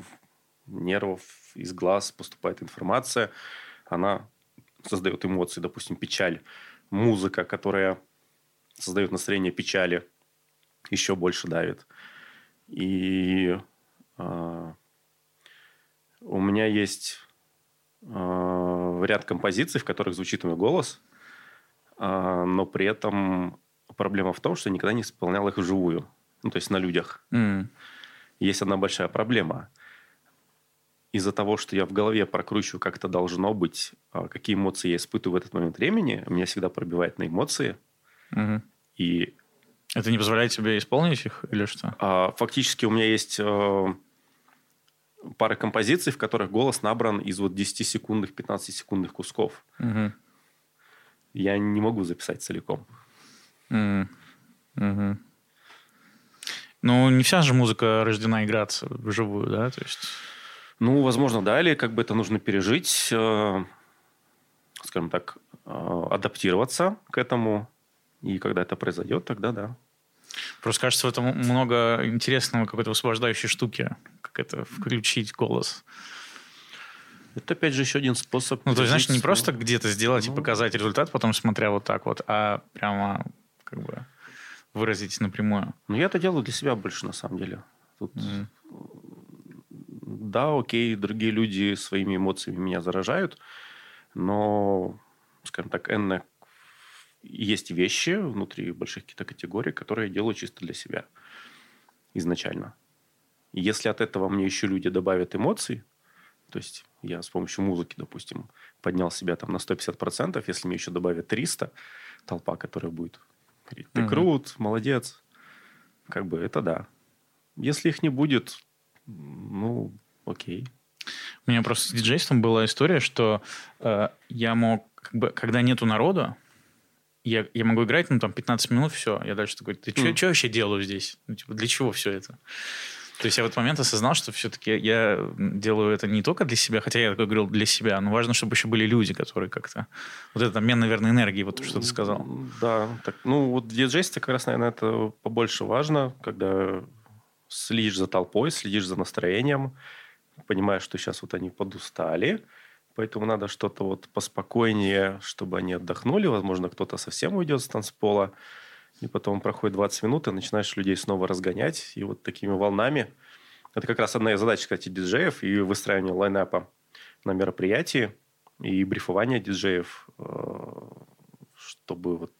нервов, из глаз поступает информация, она создает эмоции, допустим, печаль, музыка, которая создает настроение печали, еще больше давит. И э, у меня есть э, ряд композиций, в которых звучит мой голос, э, но при этом проблема в том, что я никогда не исполнял их вживую, ну, то есть на людях. М. Есть одна большая проблема. Из-за того, что я в голове прокручиваю, как это должно быть, а, какие эмоции я испытываю в этот момент времени, меня всегда пробивает на эмоции. Мгм. И Это не позволяет тебе исполнить их или что? а, фактически у меня есть э, пара композиций, в которых голос набран из вот 10-секундных, 15-секундных кусков. Мгм. Я не могу записать целиком. Мгм. Ну, не вся же музыка рождена играться вживую, да? То есть... Ну, возможно, да, или как бы это нужно пережить, э, скажем так, э, адаптироваться к этому. И когда это произойдет, тогда да. Просто кажется, в этом много интересного какой-то высвобождающей штуки, как это включить голос. Это, опять же, еще один способ... Ну, то есть, знаешь, не пережить просто свою- где-то сделать и Ну. показать результат, потом смотря вот так вот, а прямо как бы выразить напрямую. Ну, я это делаю для себя больше, на самом деле. Тут, Мгм. Да, окей, другие люди своими эмоциями меня заражают, но, скажем так, энное есть вещи внутри больших каких-то категорий, которые я делаю чисто для себя изначально. И если от этого мне еще люди добавят эмоций, то есть я с помощью музыки, допустим, поднял себя там на 150%, если мне еще добавят 300, толпа, которая будет говорить, ты Мгм. крут, молодец, как бы это да. Если их не будет, ну, окей. У меня просто с диджейством была история, что э, я мог, как бы, когда нету народа, я, я могу играть, ну, там, 15 минут, все. Я дальше такой, ты что Мгм. вообще делаю здесь? Ну, типа, для чего все это? То есть я в этот момент осознал, что все-таки я делаю это не только для себя, хотя я такой говорил для себя, но важно, чтобы еще были люди, которые как-то... Вот этот обмен, наверное, энергии, вот что ты сказал. Да, так, ну вот в диджействе как раз, наверное, это побольше важно, когда следишь за толпой, следишь за настроением, понимаешь, что сейчас вот они подустали, поэтому надо что-то вот поспокойнее, чтобы они отдохнули, возможно, кто-то совсем уйдет с танцпола, и потом проходит 20 минут, и начинаешь людей снова разгонять, и вот такими волнами. Это как раз одна из задач, кстати, диджеев и выстраивание лайнапа на мероприятии, и брифование диджеев, э, чтобы вот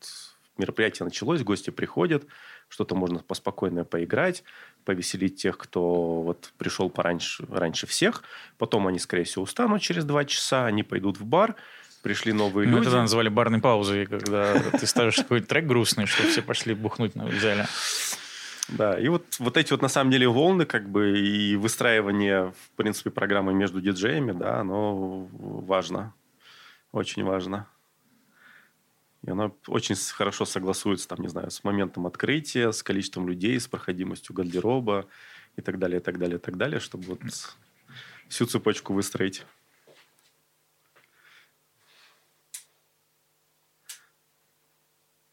мероприятие началось, гости приходят, что-то можно поспокойно поиграть, повеселить тех, кто вот пришел пораньше, раньше всех. Потом они, скорее всего, устанут через два часа, они пойдут в бар, пришли новые Мы люди. тогда называли барной паузой, когда ты ставишь какой-то трек грустный, что все пошли бухнуть на взяли. Да, и вот, вот эти вот на самом деле волны, как бы, и выстраивание, в принципе, программы между диджеями, да, оно важно. Очень важно. И оно очень хорошо согласуется, там, не знаю, с моментом открытия, с количеством людей, с проходимостью гардероба и так далее, и так далее, и так далее, чтобы вот всю цепочку выстроить.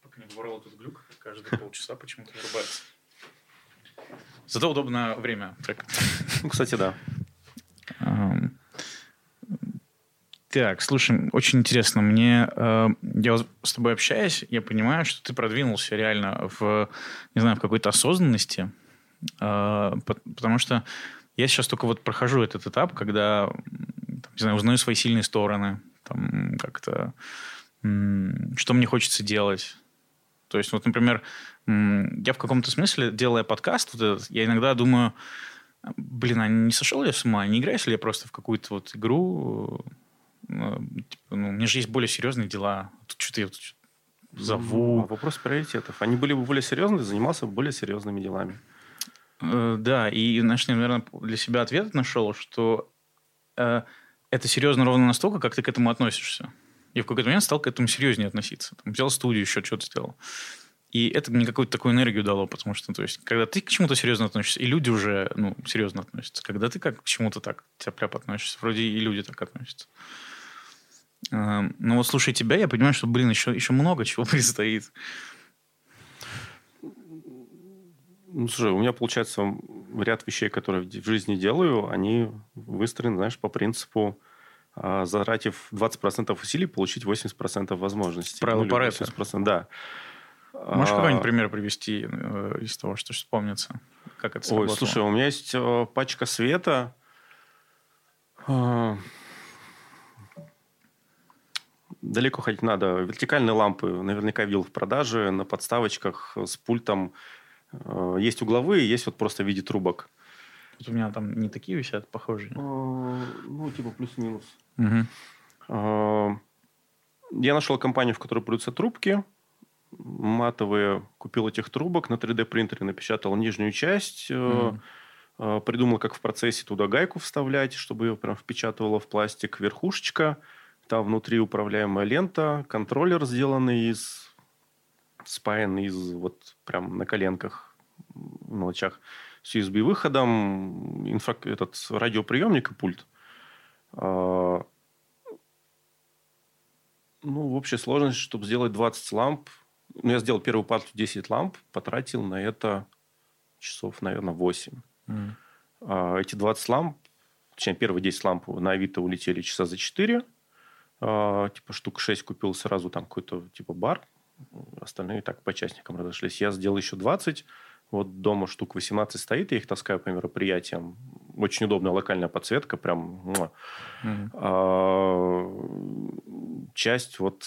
Пока не вырвал этот глюк, каждые полчаса почему-то вырубается. Зато удобное время трека. Ну, кстати, да. Так, слушай, очень интересно. Мне, э, я с тобой общаюсь, я понимаю, что ты продвинулся реально в, не знаю, в какой-то осознанности, Э, пот- потому что я сейчас только вот прохожу этот этап, когда, там, не знаю, узнаю свои сильные стороны, там, как-то, что мне хочется делать. То есть, вот, например, я в каком-то смысле, делая подкаст, вот этот, я иногда думаю, блин, а не сошел я с ума? Не играешь ли я просто в какую-то вот игру? Э, типа, ну, у меня же есть более серьезные дела. Тут что-то я тут Ну, зову. Вопрос приоритетов. Они были бы более серьезные, занимался бы более серьезными делами. Э, Да, и, знаешь, я, наверное, для себя ответ нашел, что э, это серьезно ровно настолько, как ты к этому относишься. Я в какой-то момент стал к этому серьезнее относиться. Там, взял студию, еще что-то сделал. И это мне какую-то такую энергию дало, потому что, то есть, когда ты к чему-то серьезно относишься, и люди уже, ну, серьезно относятся. Когда ты как к чему-то так тяп относишься, вроде и люди так относятся. Эм, Ну вот слушай тебя, я понимаю, что, блин, еще, еще много чего предстоит. Ну, слушай, у меня, получается, ряд вещей, которые в жизни делаю, они выстроены, знаешь, по принципу а, затратив 20% усилий, получить 80% возможностей. Правило или Паретта. 80%, да. Можешь А, какой-нибудь пример привести э, из того, что вспомнится? Как это Ой, сработало? слушай, у меня есть э, пачка света. А, далеко ходить надо. Вертикальные лампы наверняка видел в продаже на подставочках с пультом. Э, есть угловые, есть вот просто в виде трубок. Вот у меня там не такие висят, похожие. Ну, типа плюс-минус. А, Я нашел компанию, в которой продаются трубки матовые. Купил этих трубок на 3D принтере, напечатал нижнюю часть. э, э, Придумал, как в процессе туда гайку вставлять, чтобы ее прям впечатывало в пластик. Верхушечка. Там внутри управляемая лента. Контроллер сделанный из... Спаянный из вот прям на коленках, в мелочах. С USB-выходом. Инфра... Этот радиоприемник и пульт. А, ну, в общей сложности, чтобы сделать 20 ламп, ну, я сделал первую партию 10 ламп, потратил на это часов, наверное, 8. Мгм. А, эти 20 ламп, точнее, первые 10 ламп на Авито улетели часа за 4. А, типа штук 6 купил сразу там какой-то типа бар. Остальные так по частникам разошлись. Я сделал еще 20. Вот дома штук 18 стоит, я их таскаю по мероприятиям. Очень удобная локальная подсветка, прям. Мгм. А, часть вот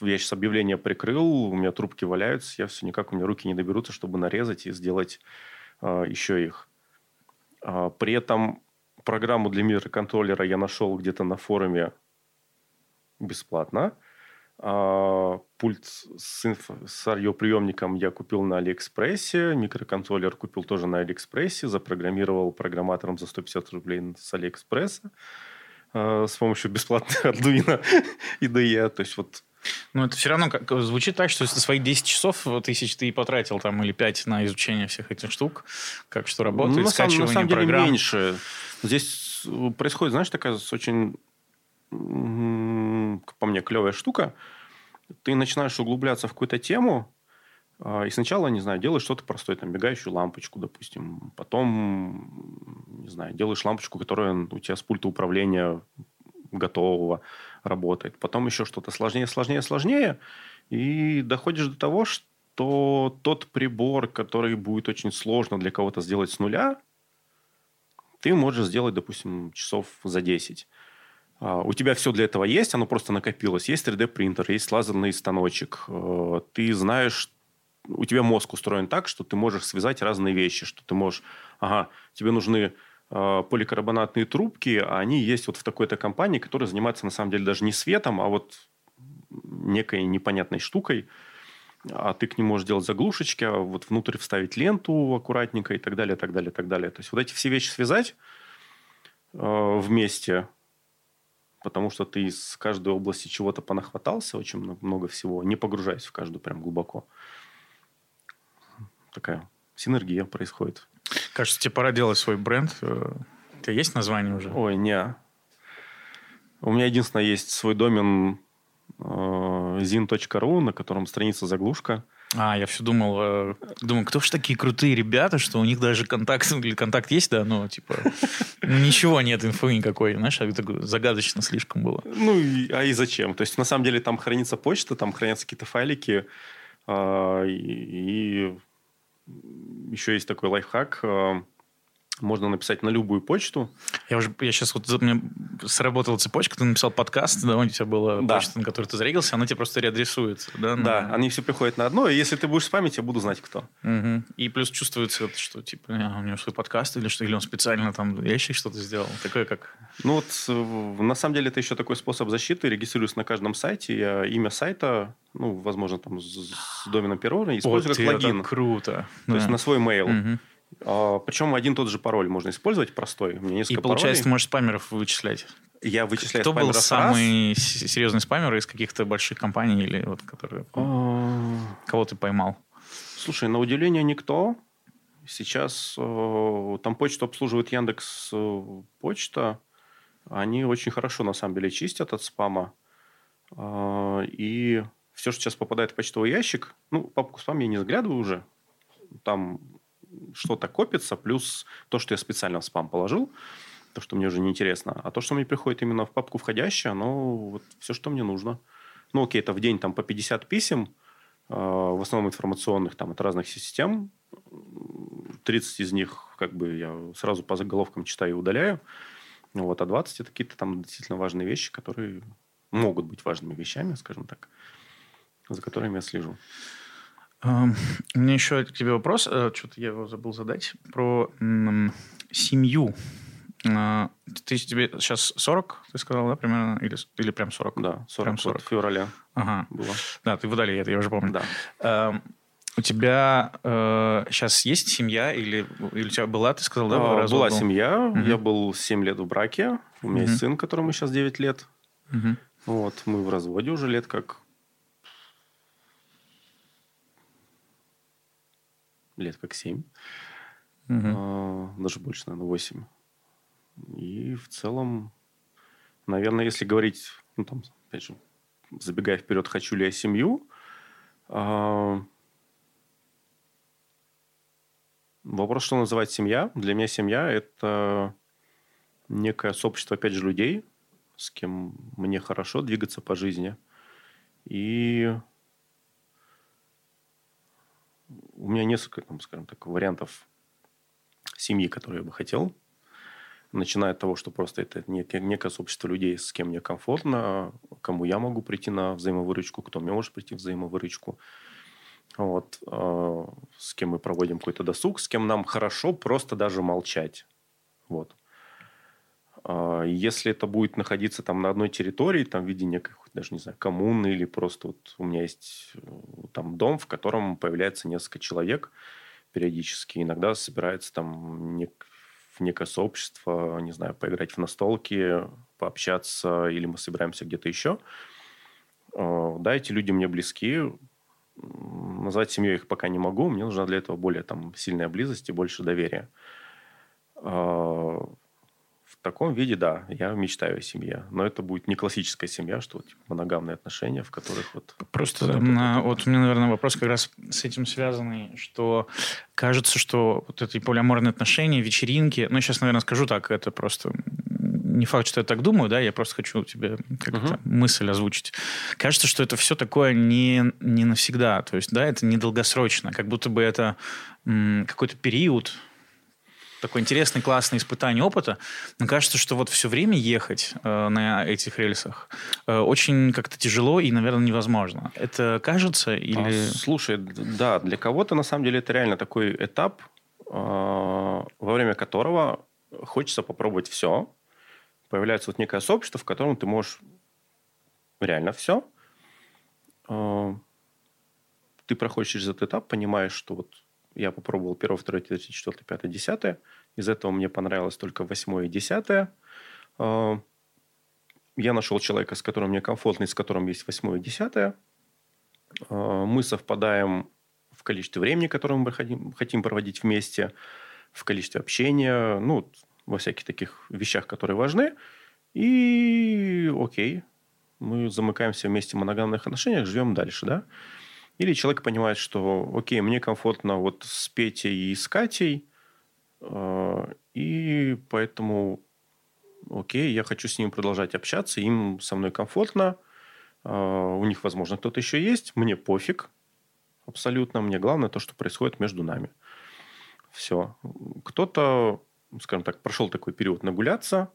я сейчас объявление прикрыл, у меня трубки валяются, я все никак, у меня руки не доберутся, чтобы нарезать и сделать а, еще их. А, при этом программу для микроконтроллера я нашел где-то на форуме бесплатно. А, пульт с, инф- с радиоприемником я купил на Алиэкспрессе. Микроконтроллер купил тоже на Алиэкспрессе. Запрограммировал программатором за 150 рублей с Алиэкспресса а, с помощью бесплатных Arduino IDE. То есть вот Ну, это все равно как, звучит так, что если свои 10 часов тысяч ты и потратил там или 5 на изучение всех этих штук, как что работает, Ну, на самом, на скачивание самом деле программ. меньше. Здесь э, происходит, знаешь, такая очень, по мне, клевая штука. Ты начинаешь углубляться в какую-то тему, а, и сначала, не знаю, делаешь что-то простое, там, мигающую лампочку, допустим. Потом, не знаю, делаешь лампочку, которая у тебя с пульта управления готового работает. Потом еще что-то сложнее, сложнее, сложнее. И доходишь до того, что тот прибор, который будет очень сложно для кого-то сделать с нуля, ты можешь сделать, допустим, часов за 10. А, У тебя все для этого есть, оно просто накопилось. Есть 3D-принтер, есть лазерный станочек. Э, Ты знаешь, у тебя мозг устроен так, что ты можешь связать разные вещи, что ты можешь, ага, тебе нужны э, поликарбонатные трубки, а они есть вот в такой-то компании, которая занимается на самом деле даже не светом, а вот некой непонятной штукой, а ты к ним можешь делать заглушечки, а вот внутрь вставить ленту аккуратненько и так далее, так далее, так далее. То есть вот эти все вещи связать э, вместе, потому что ты из каждой области чего-то понахватался, очень мно- много всего, не погружаясь в каждую прям глубоко. Такая синергия происходит. Кажется, тебе пора делать свой бренд. Э, У тебя есть название уже? Ой, не. У меня единственное есть свой домен э, zin.ru, на котором страница заглушка. А, я все думал, э, думаю, кто ж такие крутые ребята, что у них даже контакт, или контакт есть, да, но типа ну, ничего нет, инфы никакой, знаешь, это так загадочно слишком было. Ну, и- а и зачем? То есть, на самом деле, там хранится почта, там хранятся какие-то файлики. а, и, и еще есть такой лайфхак. а, можно написать на любую почту. Я уже, я сейчас вот, меня сработала цепочка, ты написал подкаст, да, у тебя была Да. почта, на которой ты зарегался, она тебе просто реадресуется, да? на- Да, они все приходят на одно, и если ты будешь спамить, я буду знать, кто. Мгм. И плюс чувствуется, что типа а, у него свой подкаст или что, или он специально там ящик что-то сделал, такое как... Ну вот, э, на самом деле, это еще такой способ защиты. Регистрируюсь на каждом сайте. Я имя сайта, ну, возможно, там с, с доменом первого использую Вот как это логин. круто. То есть Да. на свой mail. Мгм. А, причем один и тот же пароль можно использовать простой. У меня И несколько получается, ты паролей. можешь спамеров вычислять. Я вычисляю Кто был раз. самый серьезный спамер из каких-то больших компаний или вот которые... А, Кого ты поймал? Слушай, на удивление никто. Сейчас э, там почту обслуживает Яндекс э, Почта. Они очень хорошо, на самом деле, чистят от спама. А, и все, что сейчас попадает в почтовый ящик, ну, папку спам я не заглядываю уже. Там что-то копится, плюс то, что я специально в спам положил, то, что мне уже неинтересно. А то, что мне приходит именно в папку входящее, оно вот все, что мне нужно. Ну, окей, это в день там по 50 писем, э, в основном информационных, там, от разных систем. 30 из них как бы я сразу по заголовкам читаю и удаляю. Вот, а 20 это какие-то там действительно важные вещи, которые могут быть важными вещами, скажем так, за которыми я слежу. У меня еще к тебе вопрос, uh, что-то я его забыл задать, про семью. Uh, ты тебе сейчас 40, ты сказал, да, примерно? Или, или прям 40? Да, 40, прям 40. Вот февраля ага. было. Да, ты в Удале, это я уже помню. Да. У тебя э, сейчас есть семья или, или у тебя была, ты сказал, да? А, была был? семья, Мгм. я был 7 лет в браке, у меня Мгм. есть сын, которому сейчас 9 лет. Мгм. Вот, мы в разводе уже лет как... Лет как 7. Мгм. А, даже больше, наверное, 8. И в целом, наверное, если говорить, ну, там, опять же, забегая вперед, хочу ли я семью, а, вопрос, что называть семья. Для меня семья – это некое сообщество, опять же, людей, с кем мне хорошо двигаться по жизни. И у меня несколько, там, скажем так, вариантов семьи, которые я бы хотел. Начиная от того, что просто это некое, сообщество людей, с кем мне комфортно, кому я могу прийти на взаимовыручку, кто мне может прийти в взаимовыручку. Вот, э, с кем мы проводим какой-то досуг, с кем нам хорошо просто даже молчать. Вот. А Если это будет находиться там на одной территории, там в виде некой, даже не знаю, коммуны или просто вот у меня есть э, там дом, в котором появляется несколько человек периодически. Иногда собирается там нек- некое сообщество, не знаю, поиграть в настолки, пообщаться, или мы собираемся где-то еще. Э, Да, эти люди мне близки. Назвать семьей их пока не могу. Мне нужна для этого более там сильная близость и больше доверия. В таком виде, да, я мечтаю о семье. Но это будет не классическая семья, что вот, типа, моногамные отношения, в которых вот... Просто да, да. вот у меня, наверное, вопрос как раз с этим связанный, что кажется, что вот эти полиаморные отношения, вечеринки, ну, сейчас, наверное, скажу так, это просто не факт, что я так думаю, да, я просто хочу тебе как-то мысль озвучить. Кажется, что это все такое не, не навсегда, то есть, да, это недолгосрочно, как будто бы это м, какой-то период, такой интересный, классный испытание опыта, но кажется, что вот все время ехать э, на этих рельсах э, очень как-то тяжело и, наверное, невозможно. Это кажется или... А, слушай, да, для кого-то на самом деле это реально такой этап, а, во время которого хочется попробовать все. Появляется вот некое сообщество, в котором ты можешь реально все. Ты проходишь через этот этап, понимаешь, что вот я попробовал первое, второе, третье, четвертое, пятое, десятое. Из этого мне понравилось только восьмое и десятое. А, Я нашел человека, с которым мне комфортно, и с которым есть восьмое и десятое. А, Мы совпадаем в количестве времени, которое мы хотим проводить вместе, в количестве общения, ну, во всяких таких вещах, которые важны. И окей, мы замыкаемся вместе в моногамных отношениях, живем дальше, да? Или человек понимает, что окей, мне комфортно вот с Петей и с Катей, э, и поэтому окей, я хочу с ним продолжать общаться, им со мной комфортно, э, у них, возможно, кто-то еще есть, мне пофиг абсолютно, мне главное то, что происходит между нами. Все. Кто-то, скажем так, прошел такой период нагуляться,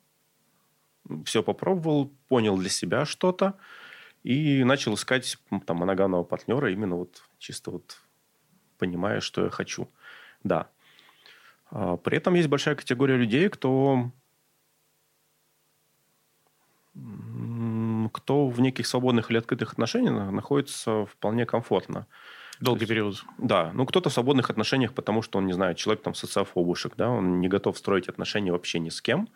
все попробовал, понял для себя что-то и начал искать там моногамного партнера именно вот чисто вот понимая, что я хочу. Да. А, При этом есть большая категория людей, кто кто в неких свободных или открытых отношениях находится вполне комфортно. Долгий период. Да, ну кто-то в свободных отношениях, потому что он, не знаю, человек там социофобушек, да, он не готов строить отношения вообще ни с кем.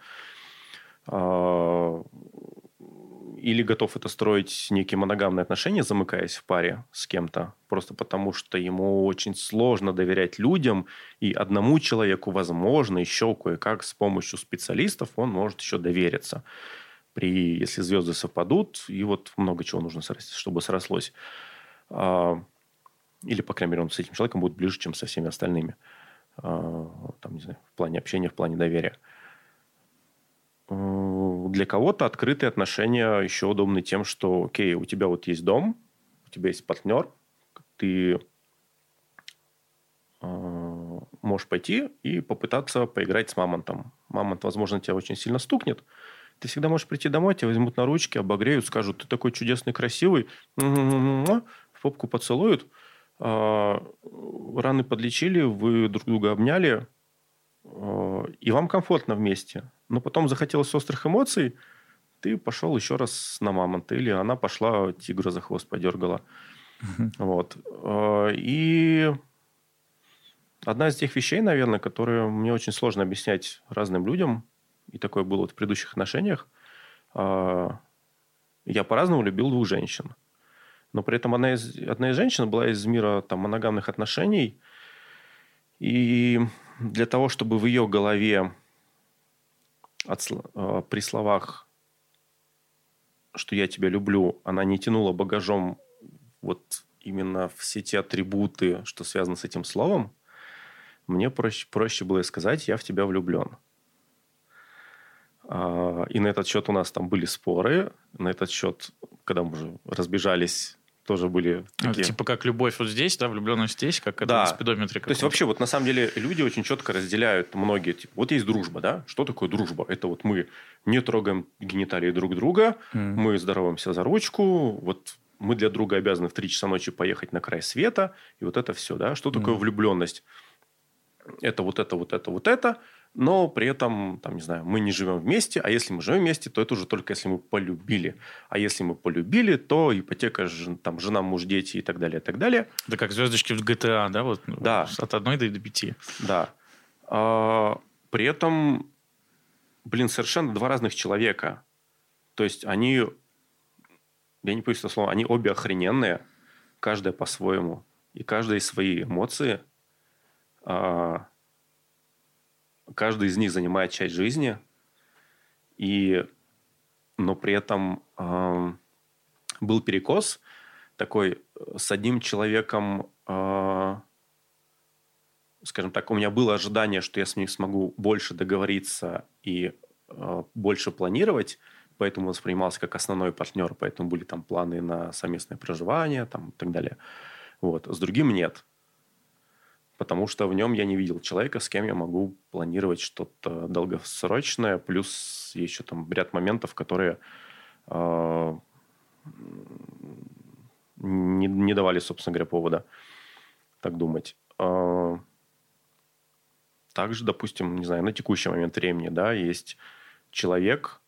Или готов это строить некие моногамные отношения, замыкаясь в паре с кем-то, просто потому что ему очень сложно доверять людям, и одному человеку, возможно, еще кое-как с помощью специалистов он может еще довериться. При, если звезды совпадут, и вот много чего нужно, чтобы срослось. А, или, по крайней мере, он с этим человеком будет ближе, чем со всеми остальными. А, Там, не знаю, в плане общения, в плане доверия. Э, Для кого-то открытые отношения еще удобны тем, что, окей, у тебя вот есть дом, у тебя есть партнер, ты э, можешь пойти и попытаться поиграть с мамонтом. Мамонт, возможно, тебя очень сильно стукнет, Ты всегда можешь прийти домой, тебя возьмут на ручки, обогреют, скажут, ты такой чудесный, красивый, в попку поцелуют, а, раны подлечили, вы друг друга обняли, и вам комфортно вместе. Но потом захотелось острых эмоций, ты пошел еще раз на мамонта, или она пошла тигра за хвост подергала. Вот. А, и одна из тех вещей, наверное, которые мне очень сложно объяснять разным людям, и такое было вот в предыдущих отношениях, я по-разному любил двух женщин. Но при этом одна из, одна из женщин была из мира там, моногамных отношений. И для того, чтобы в ее голове от, э, при словах, что я тебя люблю, она не тянула багажом вот именно все те атрибуты, что связаны с этим словом, мне проще, проще было сказать, я в тебя влюблен. А, и на этот счет у нас там были споры. На этот счет, когда мы уже разбежались тоже были а, такие... Типа как любовь вот здесь, да, влюбленность здесь, как да. это в спидометре. То есть вообще вот на самом деле люди очень четко разделяют многие. Типа, вот есть дружба, да? Что такое дружба? Это вот мы не трогаем гениталии друг друга, mm. мы здороваемся за ручку, вот мы для друга обязаны в 3 часа ночи поехать на край света, и вот это все, да? Что такое mm. влюбленность? Это вот это, вот это, вот это – но при этом, там, не знаю, мы не живем вместе, а если мы живем вместе, то это уже только если мы полюбили. А если мы полюбили, то ипотека, там, жена, муж, дети и так далее, и так далее. Да как звездочки в GTA, да? Вот, да. От одной до пяти. Да. А, при этом, блин, совершенно два разных человека. То есть они, я не боюсь этого слова, они обе охрененные, каждая по-своему. И каждая свои эмоции а, каждый из них занимает часть жизни, и, но при этом э, был перекос такой э, с одним человеком, э, скажем так, у меня было ожидание, что я с ним смогу больше договориться и э, больше планировать, поэтому воспринимался как основной партнер, поэтому были там планы на совместное проживание там, и так далее. Вот. С другим нет потому что в нем я не видел человека, с кем я могу планировать что-то долгосрочное, плюс еще там ряд моментов, которые э, не, не давали, собственно говоря, повода так думать. Э, также, допустим, не знаю, на текущий момент времени, да, есть человек,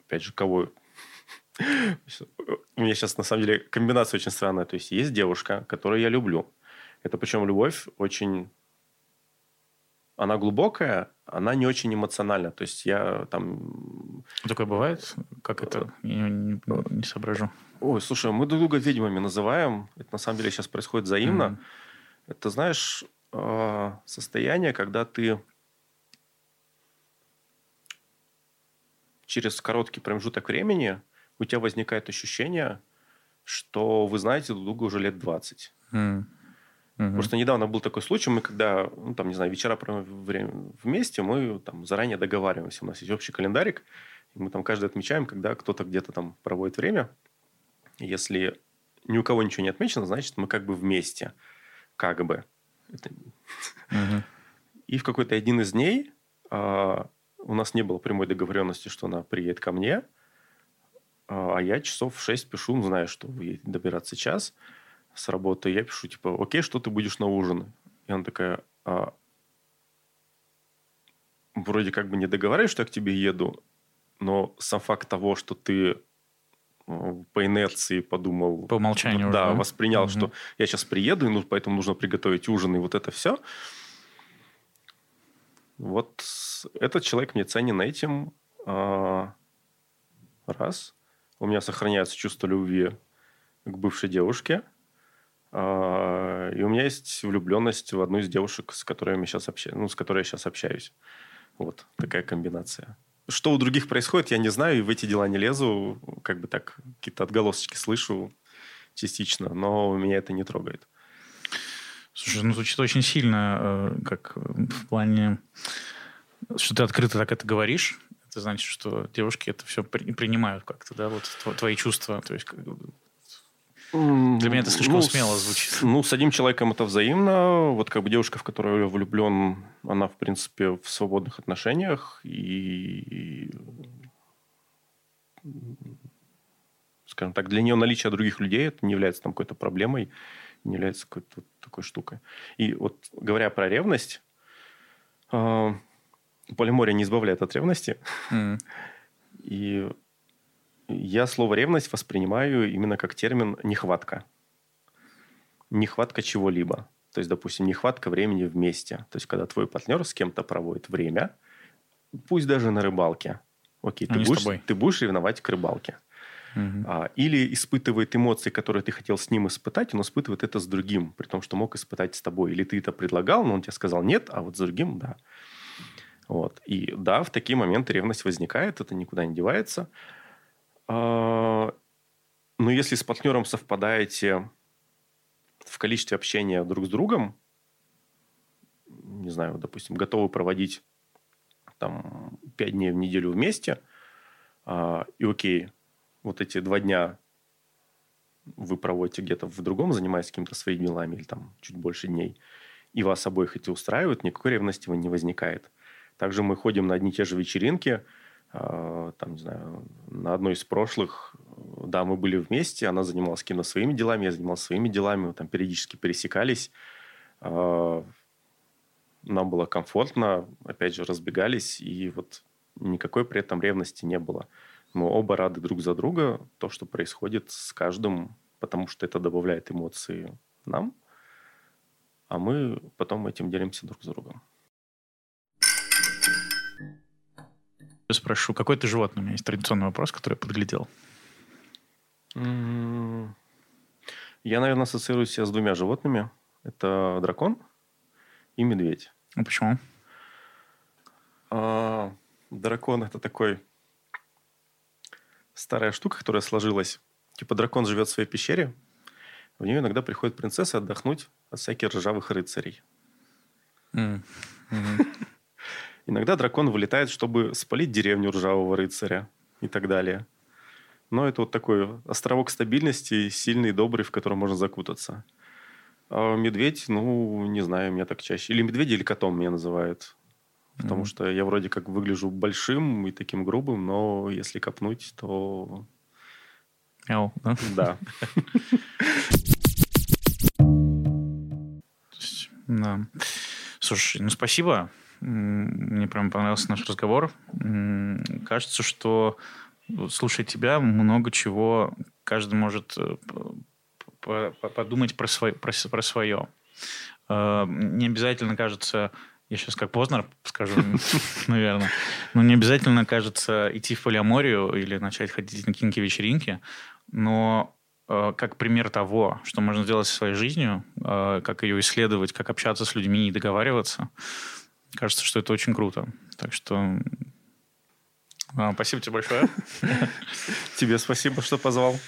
опять же, кого у меня сейчас, на самом деле, комбинация очень странная. То есть, есть девушка, которую я люблю. Это причем любовь очень... Она глубокая, она не очень эмоциональна. То есть, я там... Такое бывает? Как это? Я не, не, соображу. Ой, слушай, мы друг друга ведьмами называем. Это, на самом деле, сейчас происходит взаимно. Mm-hmm. Это, знаешь, э, состояние, когда ты через короткий промежуток времени у тебя возникает ощущение, что вы знаете друг друга уже лет 20. Mm. Mm-hmm. Просто недавно был такой случай, мы когда, ну, там, не знаю, вечера время вместе, мы там заранее договариваемся. У нас есть общий календарик, и мы там каждый отмечаем, когда кто-то где-то там проводит время. Если ни у кого ничего не отмечено, значит, мы как бы вместе. Как бы. Это... Mm-hmm. И в какой-то один из дней а, у нас не было прямой договоренности, что она приедет ко мне – а, а я часов в 6 пишу, ну, знаю, что вы добираться час с работы. Я пишу, типа, окей, что ты будешь на ужин? И она такая, а, вроде как бы не договариваюсь, что я к тебе еду, но сам факт того, что ты э, по инерции подумал... По умолчанию. Да, уже, воспринял, угу. что я сейчас приеду, и ну, поэтому нужно приготовить ужин, и вот это все. Вот этот человек мне ценен этим. А, раз у меня сохраняется чувство любви к бывшей девушке. А, и у меня есть влюбленность в одну из девушек, с которой, я сейчас общаюсь, ну, с которой я сейчас общаюсь. Вот такая комбинация. Что у других происходит, я не знаю, и в эти дела не лезу. Как бы так какие-то отголосочки слышу частично, но меня это не трогает. Слушай, ну звучит очень сильно, э, как в плане, что ты открыто так это говоришь, это значит, что девушки это все при, принимают как-то, да, вот твои чувства, то есть Для меня это слишком Ну, смело с- звучит. Ну, с одним человеком это взаимно. Вот как бы девушка, в которую я влюблен, она, в принципе, в свободных отношениях. И, скажем так, для нее наличие других людей это не является там какой-то проблемой, не является какой-то вот такой штукой. И вот говоря про ревность, э, полимория не избавляет от ревности. М. И я слово ревность воспринимаю именно как термин нехватка. Нехватка чего-либо. То есть, допустим, нехватка времени вместе. То есть, когда твой партнер с кем-то проводит время, пусть даже на рыбалке. Окей, ты с будешь, ты будешь ревновать к рыбалке. А, или испытывает эмоции, которые ты хотел с ним испытать, он испытывает это с другим, при том, что мог испытать с тобой. Или ты это предлагал, но он тебе сказал нет, а вот с другим – да. Вот. И да, в такие моменты ревность возникает, это никуда не девается. А, Но если с партнером совпадаете в количестве общения друг с другом, не знаю, допустим, готовы проводить там пять дней в неделю вместе, а, и окей, вот эти два дня вы проводите где-то в другом, занимаясь какими-то своими делами, или там чуть больше дней, и вас обоих эти устраивают, никакой ревности не возникает. Также мы ходим на одни и те же вечеринки, а, там, не знаю, на одной из прошлых, да, мы были вместе, она занималась какими-то своими делами, я занимался своими делами, мы там периодически пересекались, А, нам было комфортно, опять же, разбегались, и вот никакой при этом ревности не было. Мы оба рады друг за друга, то, что происходит с каждым, потому что это добавляет эмоции нам, а мы потом этим делимся друг с другом. Спрошу, какой ты животное? У меня есть традиционный вопрос, который я подглядел. М, Я, наверное, ассоциирую себя с двумя животными. Это дракон и медведь. Ну, почему? А, дракон это такой старая штука, которая сложилась. Типа дракон живет в своей пещере, в нее иногда приходит принцесса отдохнуть от всяких ржавых рыцарей. М. Мгм. Иногда дракон вылетает, чтобы спалить деревню ржавого рыцаря и так далее. Но это вот такой островок стабильности, сильный, добрый, в котором можно закутаться. А медведь, ну, не знаю, меня так чаще... Или медведь, или котом меня называют. Потому Мгм. что я вроде как выгляжу большим и таким грубым, но если копнуть, то Мяу, да? да. Да. Слушай, ну спасибо. Мне прям понравился наш разговор. Кажется, что слушая тебя, много чего каждый может э, подумать про, свое, про, про свое. Э, Не обязательно кажется, я сейчас как Познер скажу, наверное, но не обязательно кажется идти в полиаморию или начать ходить на какие-нибудь вечеринки, но э, как пример того, что можно сделать со своей жизнью, как ее исследовать, как общаться с людьми и договариваться, кажется, что это очень круто. Так что э, спасибо тебе большое. Тебе спасибо, что позвал.